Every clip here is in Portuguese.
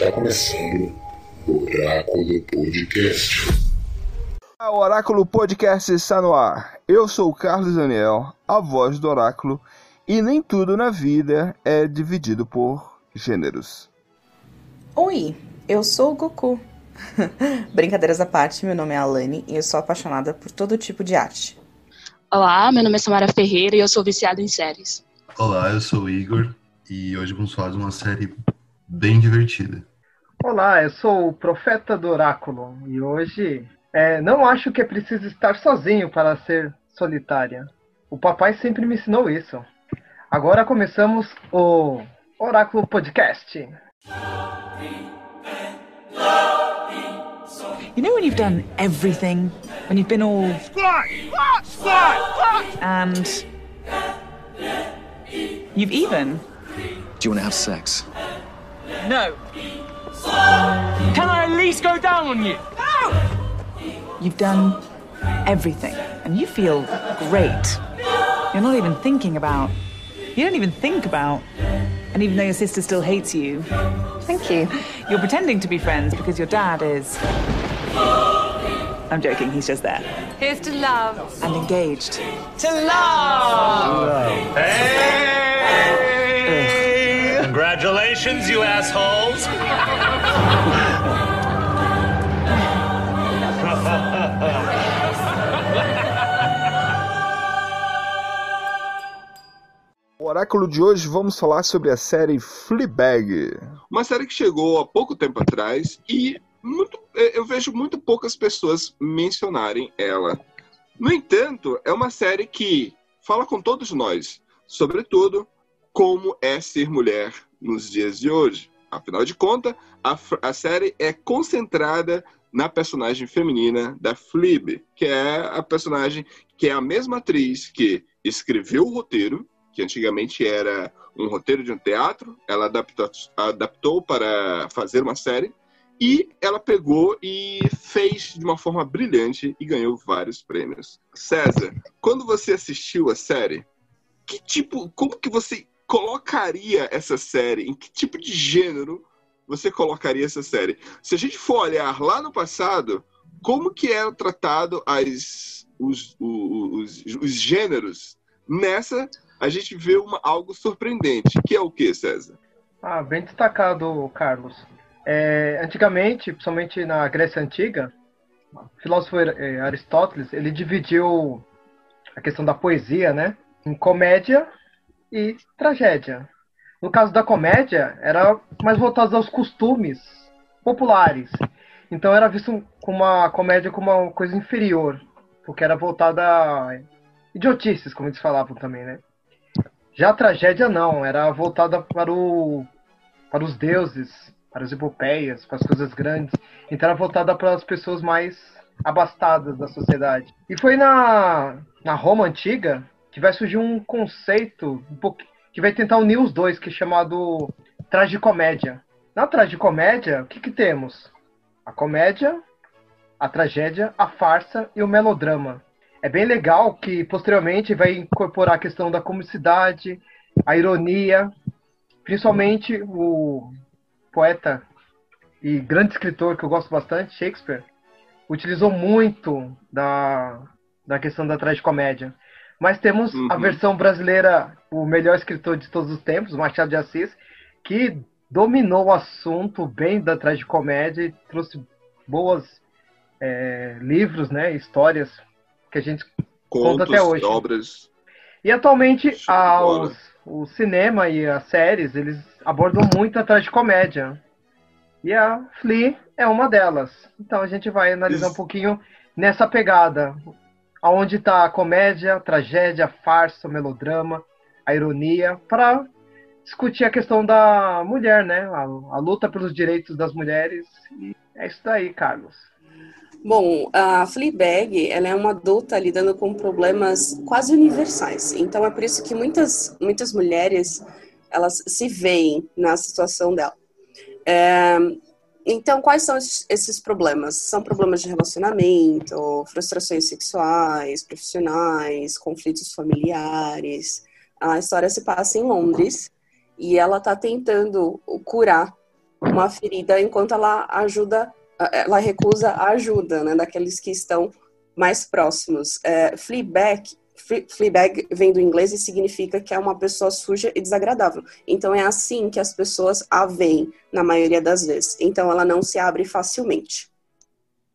Está começando o Oráculo Podcast. O Oráculo Podcast está no ar. Eu sou o Carlos Daniel, a voz do Oráculo, e nem tudo na vida é dividido por gêneros. Oi, eu sou o Goku. Brincadeiras à parte, meu nome é Alane e eu sou apaixonada por todo tipo de arte. Olá, meu nome é Samara Ferreira e eu sou viciada em séries. Olá, eu sou o Igor e hoje vamos falar de uma série bem divertida. Olá, eu sou o Profeta do Oráculo e hoje é, não acho que é preciso estar sozinho para ser solitária. O papai sempre me ensinou isso. Agora começamos o Oráculo Podcast. You know when you've done everything, when you've been all squat, squat, squat, and you've even Do you want to have sex? no. Can I at least go down on you? You've done everything, and you feel great. You're not even thinking about. You don't even think about. And even though your sister still hates you, Thank you. you're pretending to be friends because your dad is. I'm joking, he's just there. Here's to love. And engaged. To love! Congratulations, you assholes! O Oráculo de hoje vamos falar sobre a série Fleabag. Uma série que chegou há pouco tempo atrás e muito, eh, eu vejo muito poucas pessoas mencionarem ela. No entanto, é uma série que fala com todos nós, sobretudo como é ser mulher nos dias de hoje. Afinal de contas, a, a série é concentrada na personagem feminina da Fleabag, que é a personagem que é a mesma atriz que escreveu o roteiro, que antigamente era um roteiro de um teatro, ela adaptou, adaptou para fazer uma série, e ela pegou e fez de uma forma brilhante e ganhou vários prêmios. César, quando você assistiu a série, que tipo, como que você colocaria essa série? Em que tipo de gênero você colocaria essa série? Se a gente for olhar lá no passado, como que era tratado as, os, os, os, os gêneros? Nessa, a gente vê uma, algo surpreendente, que é o que, César? Ah, bem destacado, Carlos. É, antigamente, principalmente na Grécia Antiga, o filósofo eh, Aristóteles, ele dividiu a questão da poesia, né, em comédia e tragédia. No caso da comédia, era mais voltado aos costumes populares. Então era visto como uma comédia como uma coisa inferior, porque era voltada a idiotices, como eles falavam também, né? Já a tragédia não, era voltada para o para os deuses, para as epopeias, para as coisas grandes. Então era voltada para as pessoas mais abastadas da sociedade. E foi na, na Roma antiga que vai surgir um conceito um pouco, que vai tentar unir os dois, que é chamado tragicomédia. Na tragicomédia, o que, que temos? A comédia, a tragédia, a farsa e o melodrama. É bem legal que posteriormente vai incorporar a questão da comicidade, a ironia, principalmente o poeta e grande escritor que eu gosto bastante, Shakespeare, utilizou muito da, da questão da tragicomédia. Mas temos a Uhum. versão brasileira, o melhor escritor de todos os tempos, Machado de Assis, que dominou o assunto bem da tragicomédia e trouxe boas é, livros, né, histórias que a gente conta Contos, até hoje. obras. E atualmente a- os- o cinema e as séries, eles abordam muito a tragicomédia. E a Flea é uma delas. Então a gente vai analisar um pouquinho nessa pegada. Aonde está a comédia, a tragédia, a farsa, o melodrama, a ironia, para discutir a questão da mulher, né? A, a luta pelos direitos das mulheres. E é isso daí, Carlos. Bom, a Fleabag, ela é uma adulta lidando com problemas quase universais. Então é por isso que muitas muitas mulheres elas se veem na situação dela. É, então, quais são esses, problemas? São problemas de relacionamento, frustrações sexuais, profissionais, conflitos familiares. A história se passa em Londres e ela está tentando curar uma ferida enquanto ela ajuda, ela recusa a ajuda, né, daqueles que estão mais próximos. É, Fleabag, Fleabag vem do inglês e significa que é uma pessoa suja e desagradável. Então é assim que as pessoas a veem na maioria das vezes. Então ela não se abre facilmente.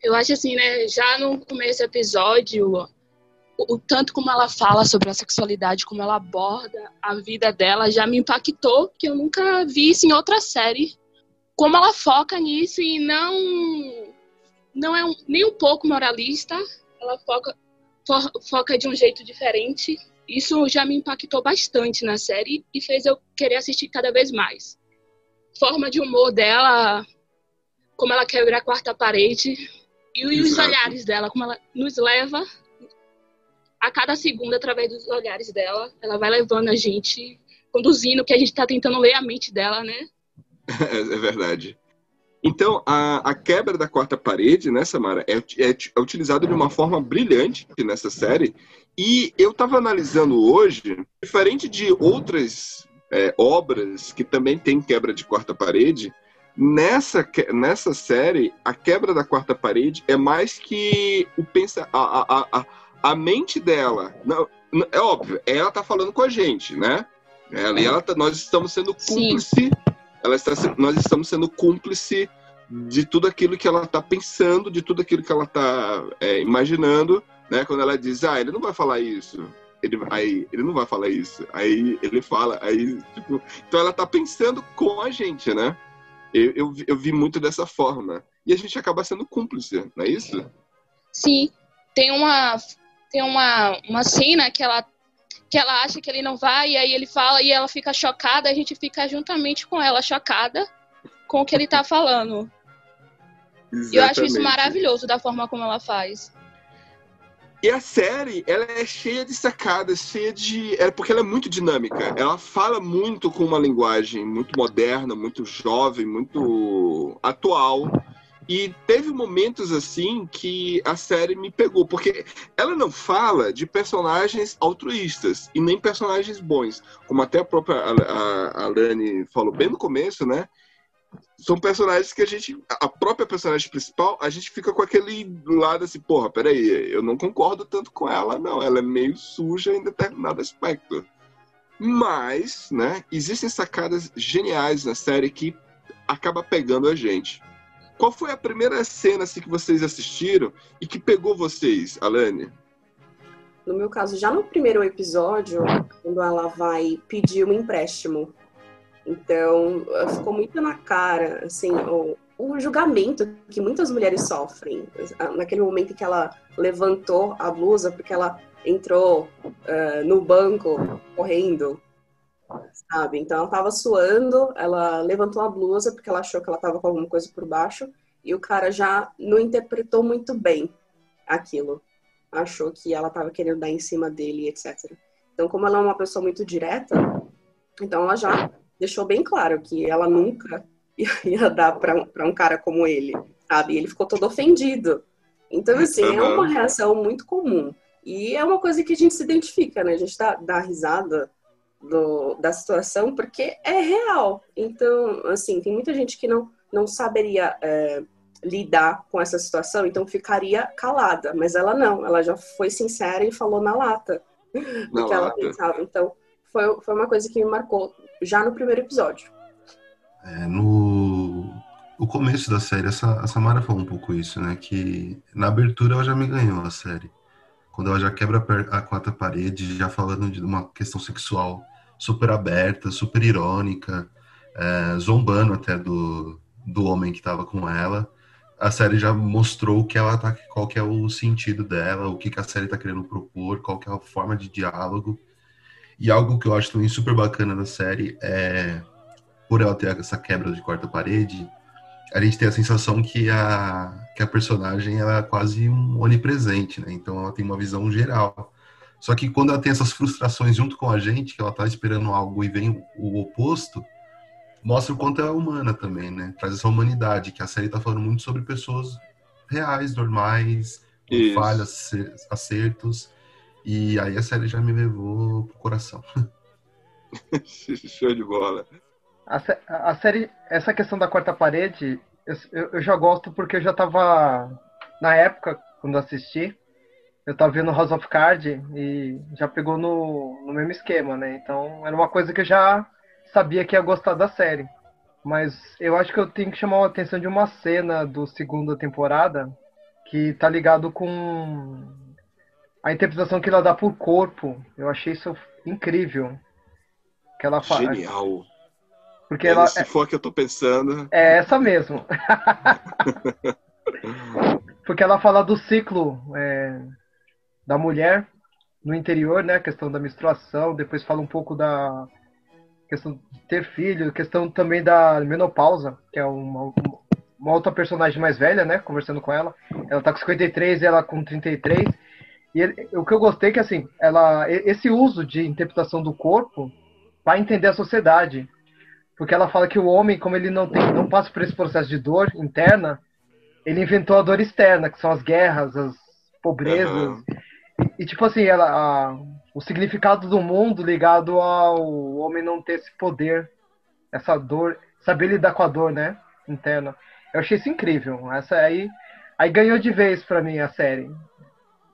Eu acho assim, né, já no começo do episódio, o, tanto como ela fala sobre a sexualidade, como ela aborda a vida dela, já me impactou, que eu nunca vi isso em outra série. Como ela foca nisso e não não é um, nem um pouco moralista, ela foca foca de um jeito diferente. Isso já me impactou bastante na série e fez eu querer assistir cada vez mais. Forma de humor dela, como ela quebra a quarta parede e os Exato. olhares dela, como ela nos leva a cada segundo através dos olhares dela. Ela vai levando a gente, conduzindo, que a gente está tentando ler a mente dela, né? É, é verdade. Então, a, a, quebra da quarta parede, né, Samara, é, é, é utilizada de uma forma brilhante nessa série. E eu estava analisando hoje, diferente de outras é, obras que também tem quebra de quarta parede, nessa, nessa série, a quebra da quarta parede é mais que o pensa, a, a, a, a mente dela. Não, é óbvio, ela está falando com a gente, né? Ela, ela tá, nós estamos sendo cúmplice. Sim ela está, nós estamos sendo cúmplice de tudo aquilo que ela está pensando, de tudo aquilo que ela está é, imaginando, né? Quando ela diz, ah, ele não vai falar isso, ele, aí ele não vai falar isso, aí ele fala, aí tipo, então ela está pensando com a gente, né? Eu, eu, eu, vi muito dessa forma e a gente acaba sendo cúmplice, não é isso? Sim, tem uma tem uma uma cena que ela que ela acha que ele não vai, e aí ele fala e ela fica chocada, a gente fica juntamente com ela chocada com o que ele tá falando. E eu acho isso maravilhoso da forma como ela faz. E a série, ela é cheia de sacadas, cheia de. É porque ela é muito dinâmica. Ela fala muito com uma linguagem muito moderna, muito jovem, muito atual. E teve momentos assim que a série me pegou, porque ela não fala de personagens altruístas e nem personagens bons, como até a própria Alane falou bem no começo, né? São personagens que a gente, a própria personagem principal, a gente fica com aquele lado assim, porra, peraí, eu não concordo tanto com ela, não. Ela é meio suja em determinado aspecto. Mas, né, existem sacadas geniais na série que acaba pegando a gente. Qual foi a primeira cena assim, que vocês assistiram e que pegou vocês, Alane? No meu caso, já no primeiro episódio, quando ela vai pedir um empréstimo. Então, ficou muito na cara, assim, o, o julgamento que muitas mulheres sofrem. Naquele momento que ela levantou a blusa porque ela entrou uh, no banco correndo sabe? Então ela tava suando, ela levantou a blusa porque ela achou que ela tava com alguma coisa por baixo e o cara já não interpretou muito bem aquilo. Achou que ela tava querendo dar em cima dele, etc. Então, como ela é uma pessoa muito direta, então ela já deixou bem claro que ela nunca ia dar para um cara como ele, sabe? E ele ficou todo ofendido. Então, assim, é uma reação muito comum. E é uma coisa que a gente se identifica, né? A gente dá, dá risada do, da situação, porque é real. Então, assim, tem muita gente que não, não saberia é, lidar com essa situação, então ficaria calada. Mas ela não, ela já foi sincera e falou na lata na o que lata. ela pensava. Então, foi, foi uma coisa que me marcou já no primeiro episódio. É, no, no começo da série, essa, a Samara falou um pouco isso, né? Que na abertura ela já me ganhou a série. Quando ela já quebra a quarta parede, já falando de uma questão sexual super aberta, super irônica, é, zombando até do, do homem que estava com ela. A série já mostrou que ela tá, qual que é o sentido dela, o que, que a série está querendo propor, qual que é a forma de diálogo. E algo que eu acho também super bacana da série é, por ela ter essa quebra de quarta parede, a gente tem a sensação que a, que a personagem ela é quase um onipresente, né? Então ela tem uma visão geral. Só que quando ela tem essas frustrações junto com a gente, que ela tá esperando algo e vem o oposto, mostra o quanto ela é humana também, né? Traz essa humanidade, que a série tá falando muito sobre pessoas reais, normais, com falhas, acertos. E aí a série já me levou pro coração. Show de bola. A, a, série, essa questão da quarta parede, eu, eu, já gosto porque eu já tava, na época, quando assisti, eu tava vendo House of Cards e já pegou no, no mesmo esquema, né? Então era uma coisa que eu já sabia que ia gostar da série. Mas eu acho que eu tenho que chamar a atenção de uma cena do segunda temporada que tá ligado com a interpretação que ela dá por corpo. Eu achei isso incrível. Que ela fala. Genial. Porque é ela. Se for que eu tô pensando. É essa mesmo. Porque ela fala do ciclo é, da mulher no interior, né? A questão da menstruação, depois fala um pouco da questão de ter filho, questão também da menopausa, que é uma, uma outra personagem mais velha, né? Conversando com ela. Ela tá com 53 e ela com 33. E ele, o que eu gostei é que, assim, ela, esse uso de interpretação do corpo para entender a sociedade. Porque ela fala que o homem, como ele não, tem, não passa por esse processo de dor interna, ele inventou a dor externa, que são as guerras, as pobrezas. Uhum. E, e, tipo assim, ela, a, o significado do mundo ligado ao homem não ter esse poder, essa dor, saber lidar com a dor, né? Interna. Eu achei isso incrível. Essa aí, aí ganhou de vez para mim a série.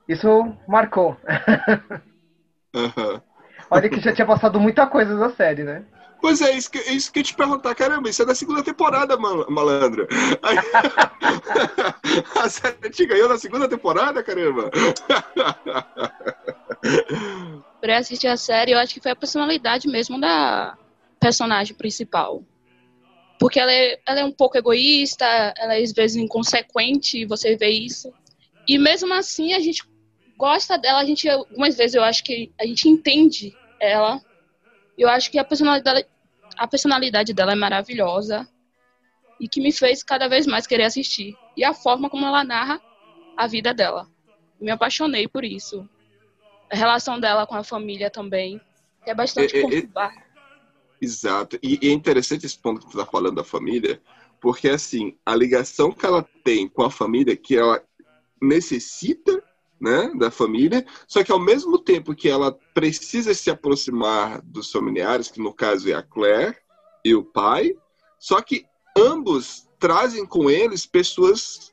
Isso marcou. Uhum. Olha que já tinha passado muita coisa da série, né? Pois é, isso que, isso que eu te perguntar, caramba, isso é da segunda temporada, malandro. a série te ganhou na segunda temporada, caramba. Pra assistir a série, eu acho que foi a personalidade mesmo da personagem principal. Porque ela é, ela é um pouco egoísta, ela é às vezes inconsequente, você vê isso. E mesmo assim, a gente gosta dela, a gente, algumas vezes eu acho que a gente entende ela. Eu acho que a personalidade, a personalidade dela é maravilhosa e que me fez cada vez mais querer assistir. E a forma como ela narra a vida dela. Me apaixonei por isso. A relação dela com a família também, que é bastante é, é, conturbada. É, exato. E, e, é interessante esse ponto que tu está falando da família, porque assim, a ligação que ela tem com a família, que ela necessita né, da família, só que ao mesmo tempo que ela precisa se aproximar dos familiares, que no caso é a Claire e o pai, só que ambos trazem com eles pessoas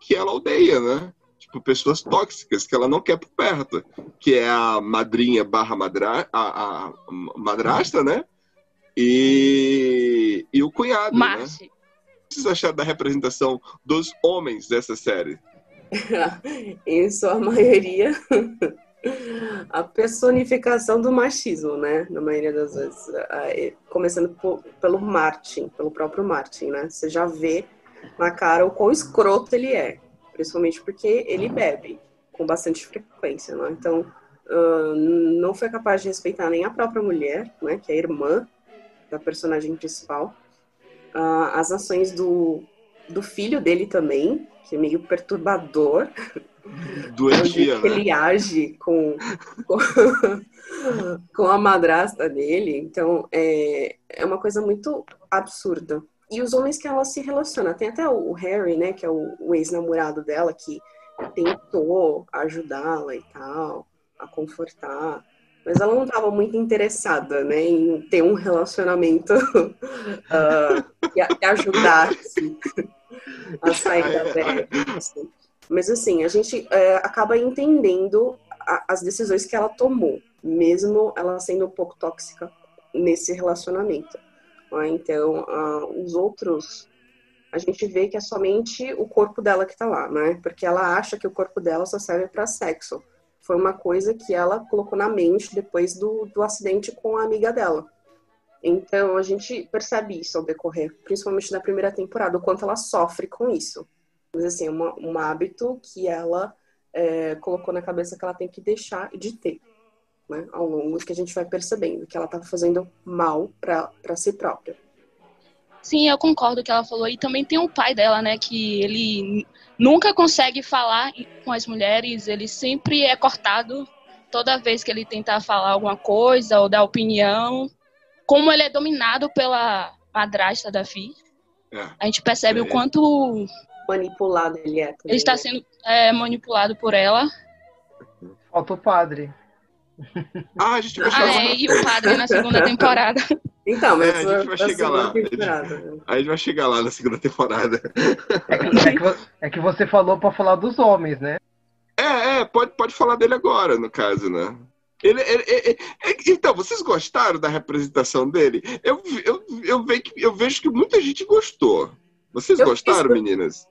que ela odeia, né? Tipo, pessoas tóxicas que ela não quer por perto, que é a madrinha barra madra, a, a madrasta, né? E, e o cunhado, Marci. né? O que vocês acharam da representação dos homens dessa série? Em sua maioria, a personificação do machismo, né? Na maioria das vezes. Começando por, pelo Martin, pelo próprio Martin, né? Você já vê na cara o quão escroto ele é. Principalmente porque ele bebe com bastante frequência, né? Então, uh, não foi capaz de respeitar nem a própria mulher, né? Que é a irmã da personagem principal. Uh, as ações do, do filho dele também, que é meio perturbador. Doentia, né? Ele age com, com, com, a madrasta dele. Então, é, é uma coisa muito absurda. E os homens que ela se relaciona. Tem até o Harry, né, que é o, o ex-namorado dela, que tentou ajudá-la e tal, a confortar. Mas ela não estava muito interessada, né, em ter um relacionamento uh, que, ajudasse a sair da velha. Assim. Mas assim, a gente é, acaba entendendo a, as decisões que ela tomou, mesmo ela sendo um pouco tóxica nesse relacionamento. Né? Então, os outros, a gente vê que é somente o corpo dela que tá lá, né? Porque ela acha que o corpo dela só serve para sexo. Foi uma coisa que ela colocou na mente depois do, do acidente com a amiga dela. Então a gente percebe isso ao decorrer, principalmente na primeira temporada, o quanto ela sofre com isso. Mas assim, é uma, um hábito que ela é, colocou na cabeça que ela tem que deixar de ter. Né, ao longo que a gente vai percebendo que ela está fazendo mal para si própria. Sim, eu concordo que ela falou. E também tem o pai dela, né? Que ele nunca consegue falar com as mulheres, ele sempre é cortado toda vez que ele tenta falar alguma coisa ou dar opinião como ele é dominado pela madrasta da Fi, é. a gente percebe é. o quanto manipulado ele é. Também, ele está né? sendo é, manipulado por ela. Falta o padre. Ah, a gente vai ah, é, e o padre na segunda temporada. Então, mas É, a gente vai chegar lá. temporada. A gente vai chegar lá na segunda temporada. É que, é que é que você falou pra falar dos homens, né? É, é, pode, pode falar dele agora, no caso, né? Ele, ele- ele- então, vocês gostaram da representação dele? Eu, eu, eu, ve- eu vejo que muita gente gostou. Vocês Eu gostaram, fiquei- meninas?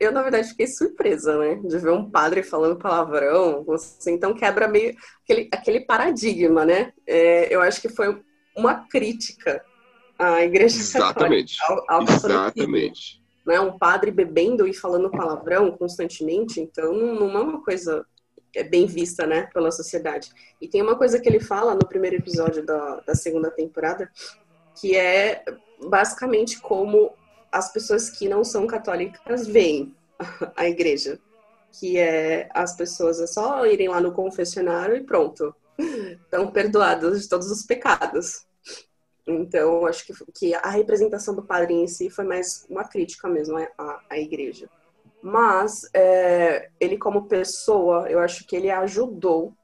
Eu, na verdade, fiquei surpresa, né? De ver um padre falando palavrão. Você, então quebra meio aquele, aquele paradigma, né? É, eu acho que foi uma crítica à igreja Exatamente. católica, ao, ao Exatamente. né? Um padre bebendo e falando palavrão constantemente. Então, não é uma coisa é, bem vista, né? Pela sociedade. E tem uma coisa que ele fala no primeiro episódio da, da segunda temporada, que é basicamente como as pessoas que não são católicas veem a igreja. Que é as pessoas é só irem lá no confessionário e pronto. Estão perdoadas de todos os pecados. Então, acho que, que a representação do padre em si foi mais uma crítica mesmo à- à igreja. Mas, é, ele como pessoa, eu acho que ele ajudou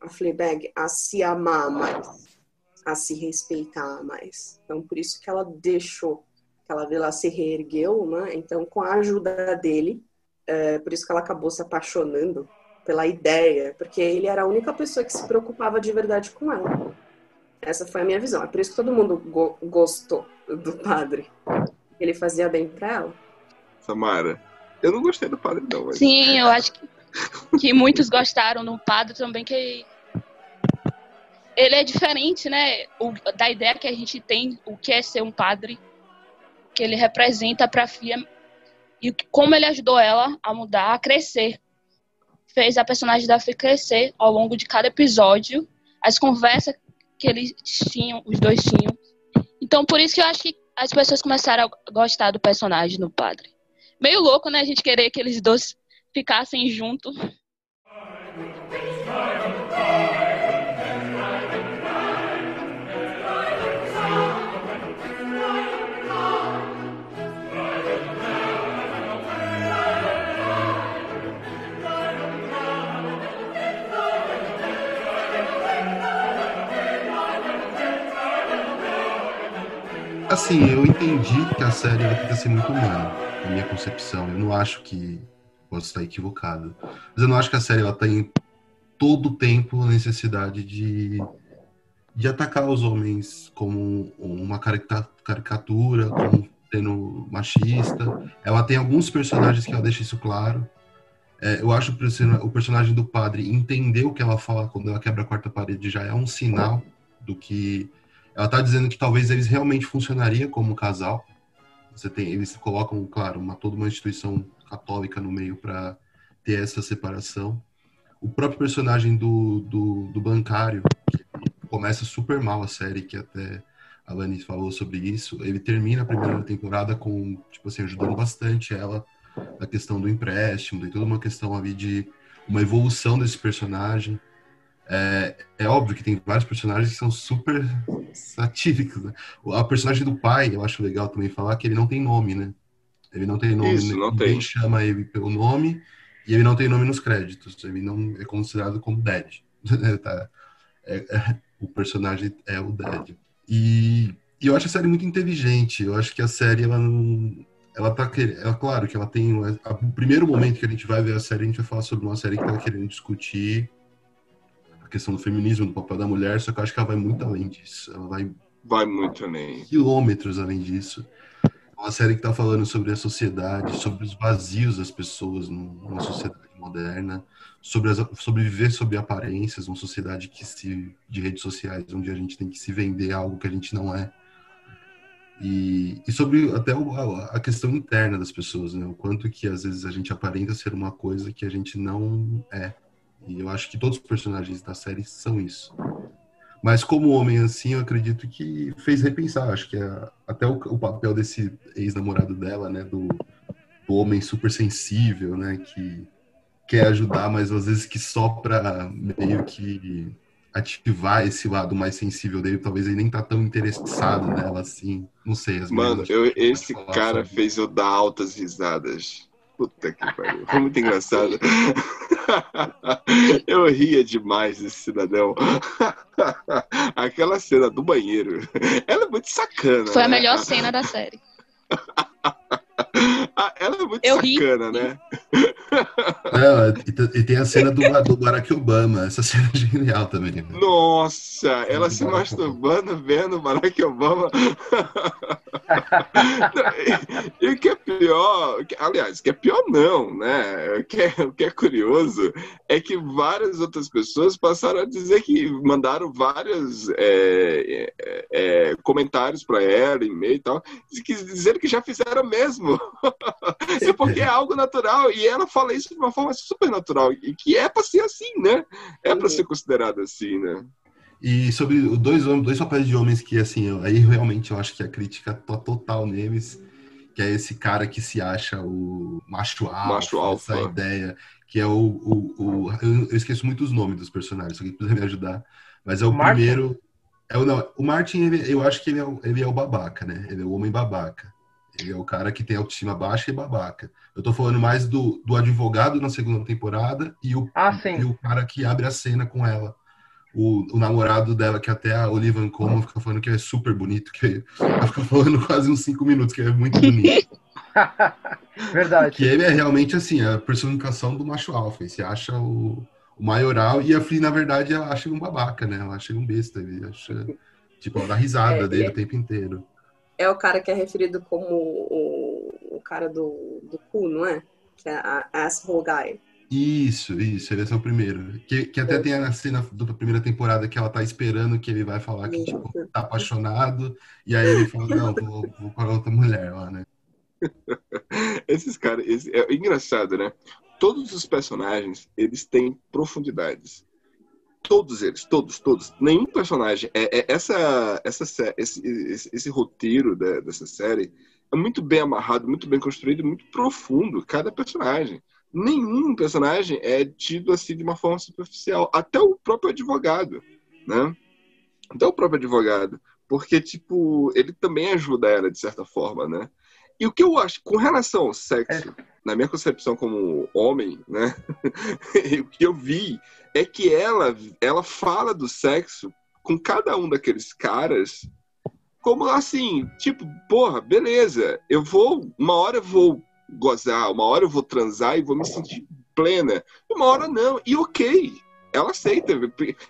a Fleabag a se amar mais, a se respeitar mais. Então, por isso que ela deixou, que ela, ela se reergueu, né? Então, com a ajuda dele, é, por isso que ela acabou se apaixonando pela ideia, porque ele era a única pessoa que se preocupava de verdade com ela. Essa foi a minha visão. É por isso que todo mundo go- gostou do padre. Ele fazia bem pra ela. Samara, eu não gostei do padre, não. Mas... Sim, eu acho que, que muitos gostaram do padre também, que ele é diferente, né? O- da ideia que a gente tem, o que é ser um padre, que ele representa pra filha e como ele ajudou ela a mudar, a crescer. Fez a personagem da filha crescer ao longo de cada episódio, as conversas que eles tinham, os dois tinham. Então, por isso que eu acho que as pessoas começaram a gostar do personagem do padre. Meio louco, né? A gente querer que eles dois ficassem juntos. Assim, eu entendi que a série ela tenta ser muito humana, na minha concepção. Eu não acho que. Posso estar equivocado. Mas eu não acho que a série ela tem todo o tempo a necessidade de, de atacar os homens como uma carica- caricatura, como sendo machista. Ela tem alguns personagens que ela deixa isso claro. É, eu acho que o personagem do padre entender o que ela fala quando ela quebra a quarta parede já é um sinal do que ela tá dizendo que talvez eles realmente funcionaria como casal. Você tem, eles colocam, claro, uma toda uma instituição católica no meio para ter essa separação. O próprio personagem do, do, do bancário, que começa super mal a série, que até a Lani falou sobre isso, ele termina a primeira temporada com, tipo assim, ajudando bastante ela na questão do empréstimo, tem toda uma questão ali de uma evolução desse personagem. É, é óbvio que tem vários personagens que são super satíricos. Né? A personagem do pai, eu acho legal também falar que ele não tem nome, né? Ele não tem nome, Isso, não ninguém tem. chama ele pelo nome e ele não tem nome nos créditos. Ele não é considerado como Dad. Tá? É- é- o personagem é o Dad. E, e eu acho a série muito inteligente. Eu acho que a série, ela não. Ela tá querendo. É claro que ela tem. a- O primeiro momento que a gente vai ver a série, a gente vai falar sobre uma série que tá querendo discutir a questão do feminismo, do papel da mulher, só que eu acho que ela vai muito além disso. Ela vai Vai muito além. quilômetros além disso. É uma série que está falando sobre a sociedade, sobre os vazios das pessoas num- numa sociedade moderna, sobre, as, sobre viver sob aparências, uma sociedade que se, de redes sociais, onde a gente tem que se vender algo que a gente não é. E, e sobre até a questão interna das pessoas, né? O quanto que às vezes a gente aparenta ser uma coisa que a gente não é. E eu acho que todos os personagens da série são isso. Mas como homem assim, eu acredito que fez repensar. Acho que a- até o, o papel desse ex-namorado dela, né, do, do homem super sensível, né, que quer ajudar, mas às vezes que só pra meio que ativar esse lado mais sensível dele, talvez ele nem tá tão interessado nela assim. Não sei. As Mano, eu- esse cara sobre- fez eu dar altas risadas. Puta que pariu. Foi muito engraçado. Eu ria demais desse cidadão. Aquela cena do banheiro, ela é muito sacana. Foi a né? melhor cena da série. Ah, Ela é muito Eu ri. sacana, né? Não, e, e tem a cena do, do Barack Obama. Essa cena é genial também. né? Nossa, ela do se Barack masturbando vendo o Barack Obama. e, e o que é pior, aliás, o que é pior não, né? O que é, o que é curioso é que várias outras pessoas passaram a dizer que mandaram vários é, é, é, comentários para ela, e-mail e tal, que- dizendo que já fizeram mesmo. É porque é algo natural. E ela fala isso de uma forma super natural. E que é pra ser assim, né? É pra ser considerado assim, né? E sobre os dois, homens- dois papéis de homens que, assim, aí realmente eu acho que a crítica tá total neles, que é esse cara que se acha o macho alfa, Macho alfa. essa ideia, que é o... o, o- eu, eu esqueço muito os nomes dos personagens, alguém puder me ajudar, mas é o Martin? primeiro... É o, não, o Martin, ele- eu acho que ele é, o, ele é o babaca, né? Ele é o homem babaca. Ele é o cara que tem autoestima baixa e babaca. Eu tô falando mais do, do advogado na segunda temporada e o, Ah, e o cara que abre a cena com ela. O, o namorado dela, que até a Olivia Colman fica falando que é super bonito, que ela fica falando quase uns cinco minutos, que é muito bonito. Verdade. que ele é realmente assim, a personificação do macho alfa. Se acha o, o maioral, e a Flea, na verdade, ela acha um babaca, né? Ela acha um besta. Ele acha, tipo, ela dá risada É, dele é. o tempo inteiro. É o cara que é referido como o, o cara do, do cu, não é? Que é a asshole guy. Isso, isso, ele é o primeiro. Que, que até tem a cena da primeira temporada que ela tá esperando que ele vai falar que, tipo, tá apaixonado, e aí ele fala, não, vou, vou para outra mulher lá, né? Esses caras, esse- é engraçado, né? Todos os personagens, eles têm profundidades. Todos eles, todos, todos. Nenhum personagem. É, é- essa, essa, esse, esse, esse roteiro da- dessa série é muito bem amarrado, muito bem construído, muito profundo. Cada personagem. Nenhum personagem é tido assim de uma forma superficial. Até o próprio advogado, né? Até o próprio advogado. Porque, tipo, ele também ajuda ela, de certa forma, né? E o que eu acho, com relação ao sexo, na minha concepção como homem, né? o que eu vi é que ela, ela fala do sexo com cada um daqueles caras como assim, tipo, porra, beleza, eu vou, uma hora eu vou gozar, uma hora eu vou transar e vou me sentir plena, uma hora não, e ok, ela aceita,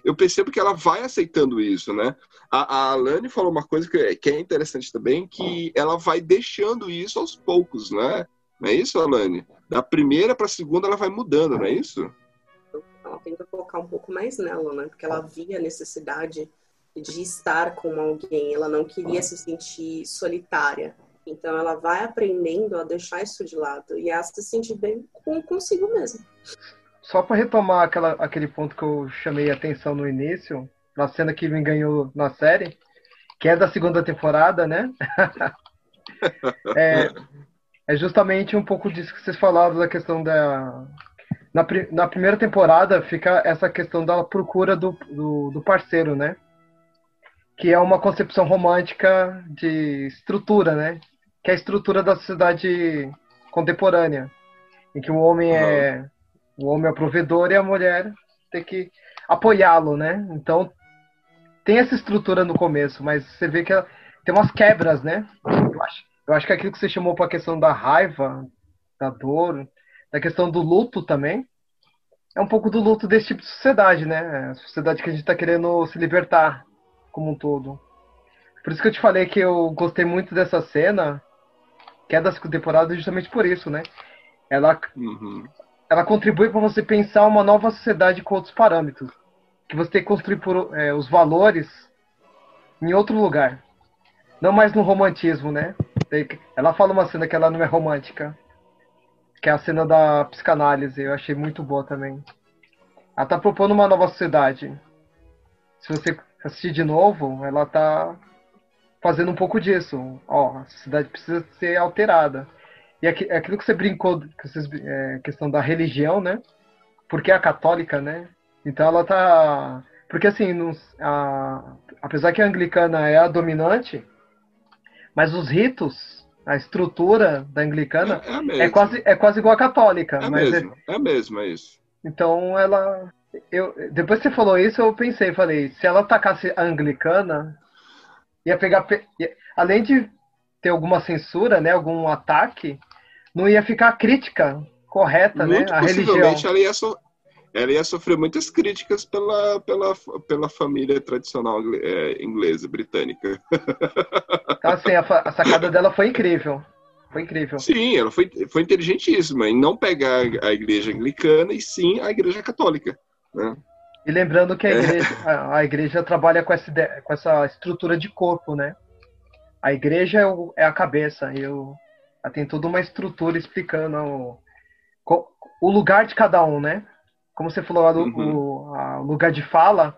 eu percebo que ela vai aceitando isso, né? A, a Alane falou uma coisa que, que é interessante também, que ela vai deixando isso aos poucos, né? Não é isso, Alane? Da primeira para a segunda ela vai mudando, não é isso? Ela tenta colocar um pouco mais nela, né? Porque ela via a necessidade de estar com alguém. Ela não queria se sentir solitária. Então ela vai aprendendo a deixar isso de lado e a se sentir bem com consigo mesma. Só para retomar aquela, aquele ponto que eu chamei a atenção no início, na cena que me ganhou na série, que é da segunda temporada, né? é, é justamente um pouco disso que vocês falaram da questão da. Na, na primeira temporada fica essa questão da procura do, do, do parceiro, né? Que é uma concepção romântica de estrutura, né? Que é a estrutura da sociedade contemporânea, em que o homem é o homem é provedor e a mulher tem que apoiá-lo, né? Então tem essa estrutura no começo, mas você vê que ela- tem umas quebras, né? Eu acho, eu acho que aquilo que você chamou para a questão da raiva, da dor, da questão do luto também, é um pouco do luto desse tipo de sociedade, né? A sociedade que a gente está querendo se libertar como um todo. Por isso que eu te falei que eu gostei muito dessa cena, que é da segunda temporada, justamente por isso, né? Ela Uhum. ela contribui para você pensar uma nova sociedade com outros parâmetros. Que você tem que construir por, é, os valores em outro lugar. Não mais no romantismo, né? Ela fala uma cena que ela não é romântica. Que é a cena da psicanálise. Eu achei muito boa também. Ela tá propondo uma nova sociedade. Se você assistir de novo, ela tá fazendo um pouco disso. Ó, a sociedade precisa ser alterada. E aqui- aquilo que você brincou, que vocês, é, questão da religião, né? Porque a católica, né? Então ela tá. Porque assim, nos- a- apesar que a anglicana é a dominante, mas os ritos, a estrutura da anglicana É a mesma. é quase, é quase igual à católica. É mas é- mesmo, é mesmo, é isso. então ela Eu, depois que você falou isso, eu pensei, falei, se ela atacasse a anglicana, ia pegar. Ia, além de ter alguma censura, né? Algum ataque, não ia ficar crítica correta, Muito né? A religião. ela ia, so- ela ia sofrer muitas críticas pela, pela, pela família tradicional é, inglesa, britânica. Então, assim, a, a sacada dela foi incrível. Foi incrível. Sim, ela foi, foi inteligentíssima em não pegar a igreja anglicana e sim a igreja católica. Né? E lembrando que a É. igreja, a, a igreja trabalha com essa, ideia- com essa estrutura de corpo, né? A igreja é, o- é a cabeça, e o, ela tem toda uma estrutura explicando o, o lugar de cada um, né? Como você falou, o, o lugar de fala,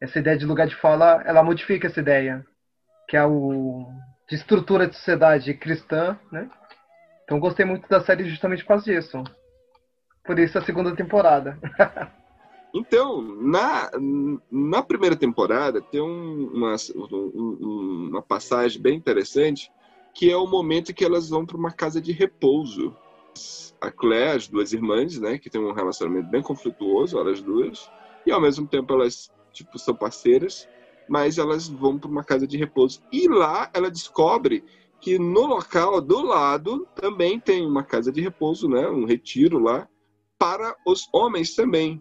essa ideia de lugar de fala, ela modifica essa ideia, que é o de estrutura de sociedade cristã, né? Então gostei muito da série justamente por causa disso. Por isso a segunda temporada. Então, na, na primeira temporada, tem um- uma, um- um- uma passagem bem interessante, que é o momento que elas vão para uma casa de repouso. A Claire, as duas irmãs, né, que tem um relacionamento bem conflituoso, elas duas, e ao mesmo tempo elas tipo, são parceiras, mas elas vão para uma casa de repouso. E lá ela descobre que no local do lado também tem uma casa de repouso, né, um retiro lá, para os homens também.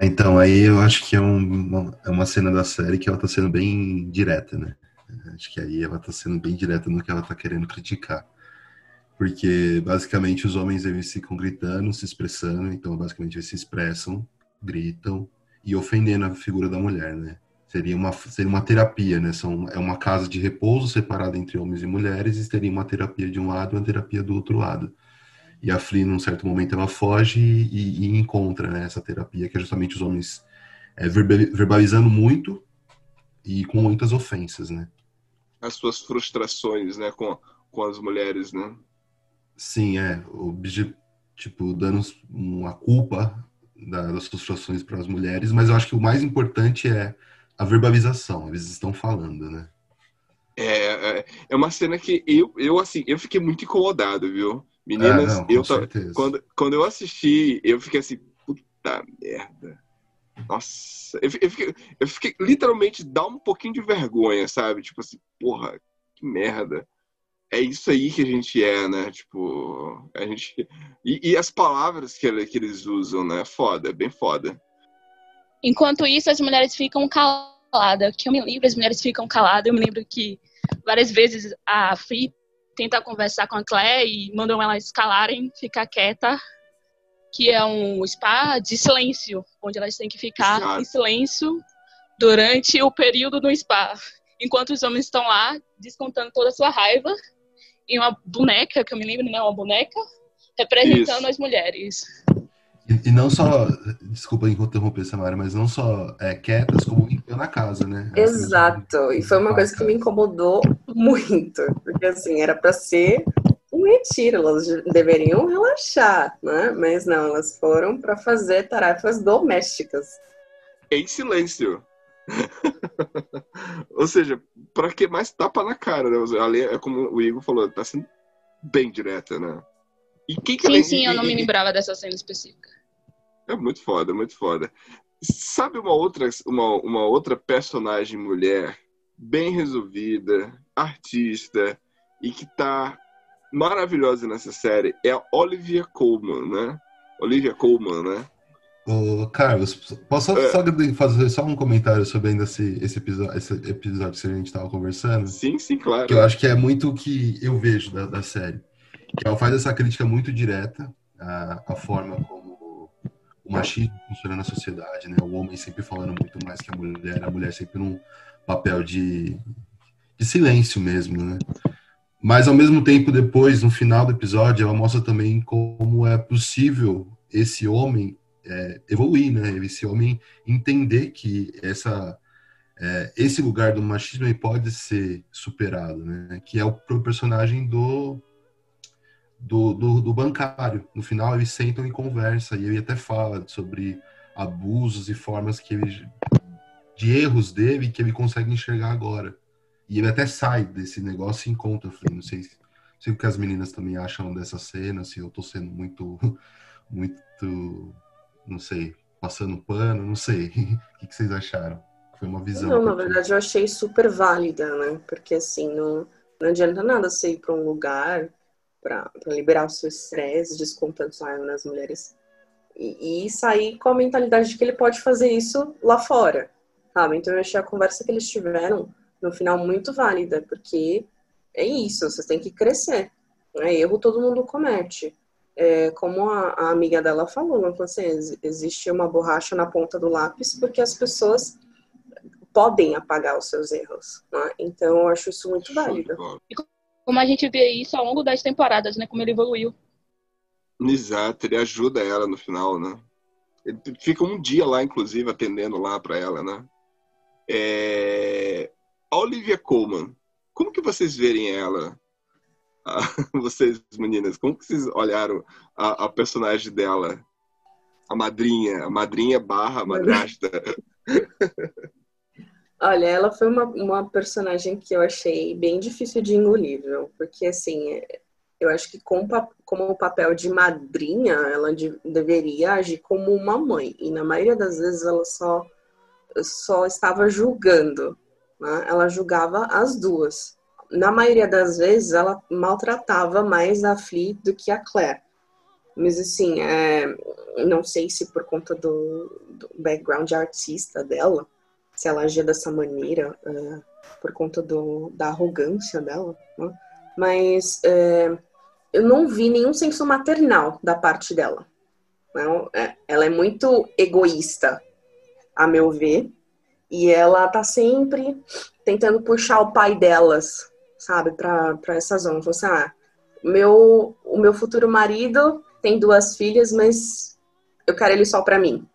Então, aí eu acho que é, um- uma, é uma cena da série que ela tá sendo bem direta, né? Acho que aí ela tá sendo bem direta no que ela tá querendo criticar. Porque, basicamente, os homens eles ficam gritando, se expressando, então, basicamente, eles se expressam, gritam e ofendendo a figura da mulher, né? Seria uma, seria uma terapia, né? São, é uma casa de repouso separada entre homens e mulheres e teria uma terapia de um lado e uma terapia do outro lado. E a Flea, num certo momento, ela foge e, e encontra né, essa terapia, que é justamente os homens é, verbali- verbalizando muito e com muitas ofensas, né? as suas frustrações, né, com, com as mulheres, né? Sim, é. O tipo, dando uma culpa da- das frustrações para as mulheres, mas eu acho que o mais importante é a verbalização. Eles estão falando, né? É, é, é uma cena que eu, eu assim, eu fiquei muito incomodado, viu? Meninas, Ah, não, com eu tava- quando, quando eu assisti, eu fiquei assim, puta merda. Nossa, eu, eu fiquei, eu fiquei literalmente dá um pouquinho de vergonha, sabe? Tipo assim, porra, que merda. É isso aí que a gente é, né? Tipo, a gente. E, e as palavras que, ele- que eles usam, né? Foda, bem foda. Enquanto isso, as mulheres ficam caladas. Que eu me lembro, as mulheres ficam caladas. Eu me lembro que várias vezes a Free tenta conversar com a Claire e mandam elas calarem, ficar quieta, que é um spa de silêncio, onde elas têm que ficar Exato. em silêncio durante o período no spa. Enquanto os homens estão lá descontando toda a sua raiva em uma boneca, que eu me lembro, não é uma boneca, representando Isso. as mulheres. E, e não só, desculpa interromper, Samara, mas não só é, quietas, como limpando a casa, né? Exato. E foi uma coisa que me incomodou muito. Porque, assim, era para ser um retiro. Elas deveriam relaxar, né? Mas não, elas foram para fazer tarefas domésticas. Em silêncio. Ou seja, pra que mais tapa na cara, né? É como o Igor falou, tá sendo bem direta, né? E quem que Sim, sim, eu não me lembrava dessa cena específica. É muito foda, muito foda. Sabe uma outra, uma, uma outra personagem mulher bem resolvida, artista e que tá maravilhosa nessa série é a Olivia Colman, né? Olivia Colman, né? Ô, Carlos, posso só, É. fazer só um comentário sobre ainda esse, esse, episódio, esse episódio que a gente estava conversando? Sim, sim, claro. Que eu acho que é muito o que eu vejo da, da série. Que ela faz essa crítica muito direta à, à forma como o machismo funciona na sociedade, né? O homem sempre falando muito mais que a mulher, a mulher sempre num papel de, de silêncio mesmo, né? Mas ao mesmo tempo, depois, no final do episódio, ela mostra também como é possível esse homem é, evoluir, né? Esse homem entender que essa é, esse lugar do machismo pode ser superado, né? Que é o personagem do do, do, do bancário. No final eles sentam e conversam e ele até fala sobre abusos e formas que ele de erros dele que ele consegue enxergar agora. E ele até sai desse negócio e encontra, Flynn. Não sei, não sei o que as meninas também acham dessa cena, se eu tô sendo muito muito não sei, passando pano, não sei. o que, que vocês acharam? Foi uma visão. Não, na verdade eu achei super válida, né? Porque assim, não, não adianta nada você ir para um lugar para liberar o seu estresse, descompensar nas mulheres e, e, sair com a mentalidade de que ele pode fazer isso lá fora, sabe? Então eu achei a conversa que eles tiveram no final muito válida, porque é isso, você tem que crescer. Né? Erro todo mundo comete. É, como a, a, amiga dela falou, ela falou assim, existe uma borracha na ponta do lápis porque as pessoas podem apagar os seus erros. Né? Então eu acho isso muito válido. Como a gente vê isso ao longo das temporadas, né? Como ele evoluiu. Exato, ele ajuda ela no final, né? Ele fica um dia lá, inclusive, atendendo lá para ela, né? É... A Olivia Colman, como que vocês verem ela? Ah, vocês, meninas, como que vocês olharam a, a, personagem dela? A madrinha, a madrinha barra madrasta. Olha, ela foi uma, uma personagem que eu achei bem difícil de engolir, viu? Porque, assim, eu acho que com, como o papel de madrinha, ela de, deveria agir como uma mãe. E na maioria das vezes ela só, só estava julgando. Né? Ela julgava as duas. Na maioria das vezes ela maltratava mais a Flea do que a Claire. Mas assim, é, não sei se por conta do, do background artista dela, se ela agia dessa maneira, é, por conta do, da arrogância dela. Né? mas é, eu não vi nenhum senso maternal da parte dela. Não, é, ela é muito egoísta, a meu ver, e ela tá sempre tentando puxar o pai delas, sabe, para essa zona. Falou assim, ah, meu, o meu futuro marido tem duas filhas, mas eu quero ele só para mim.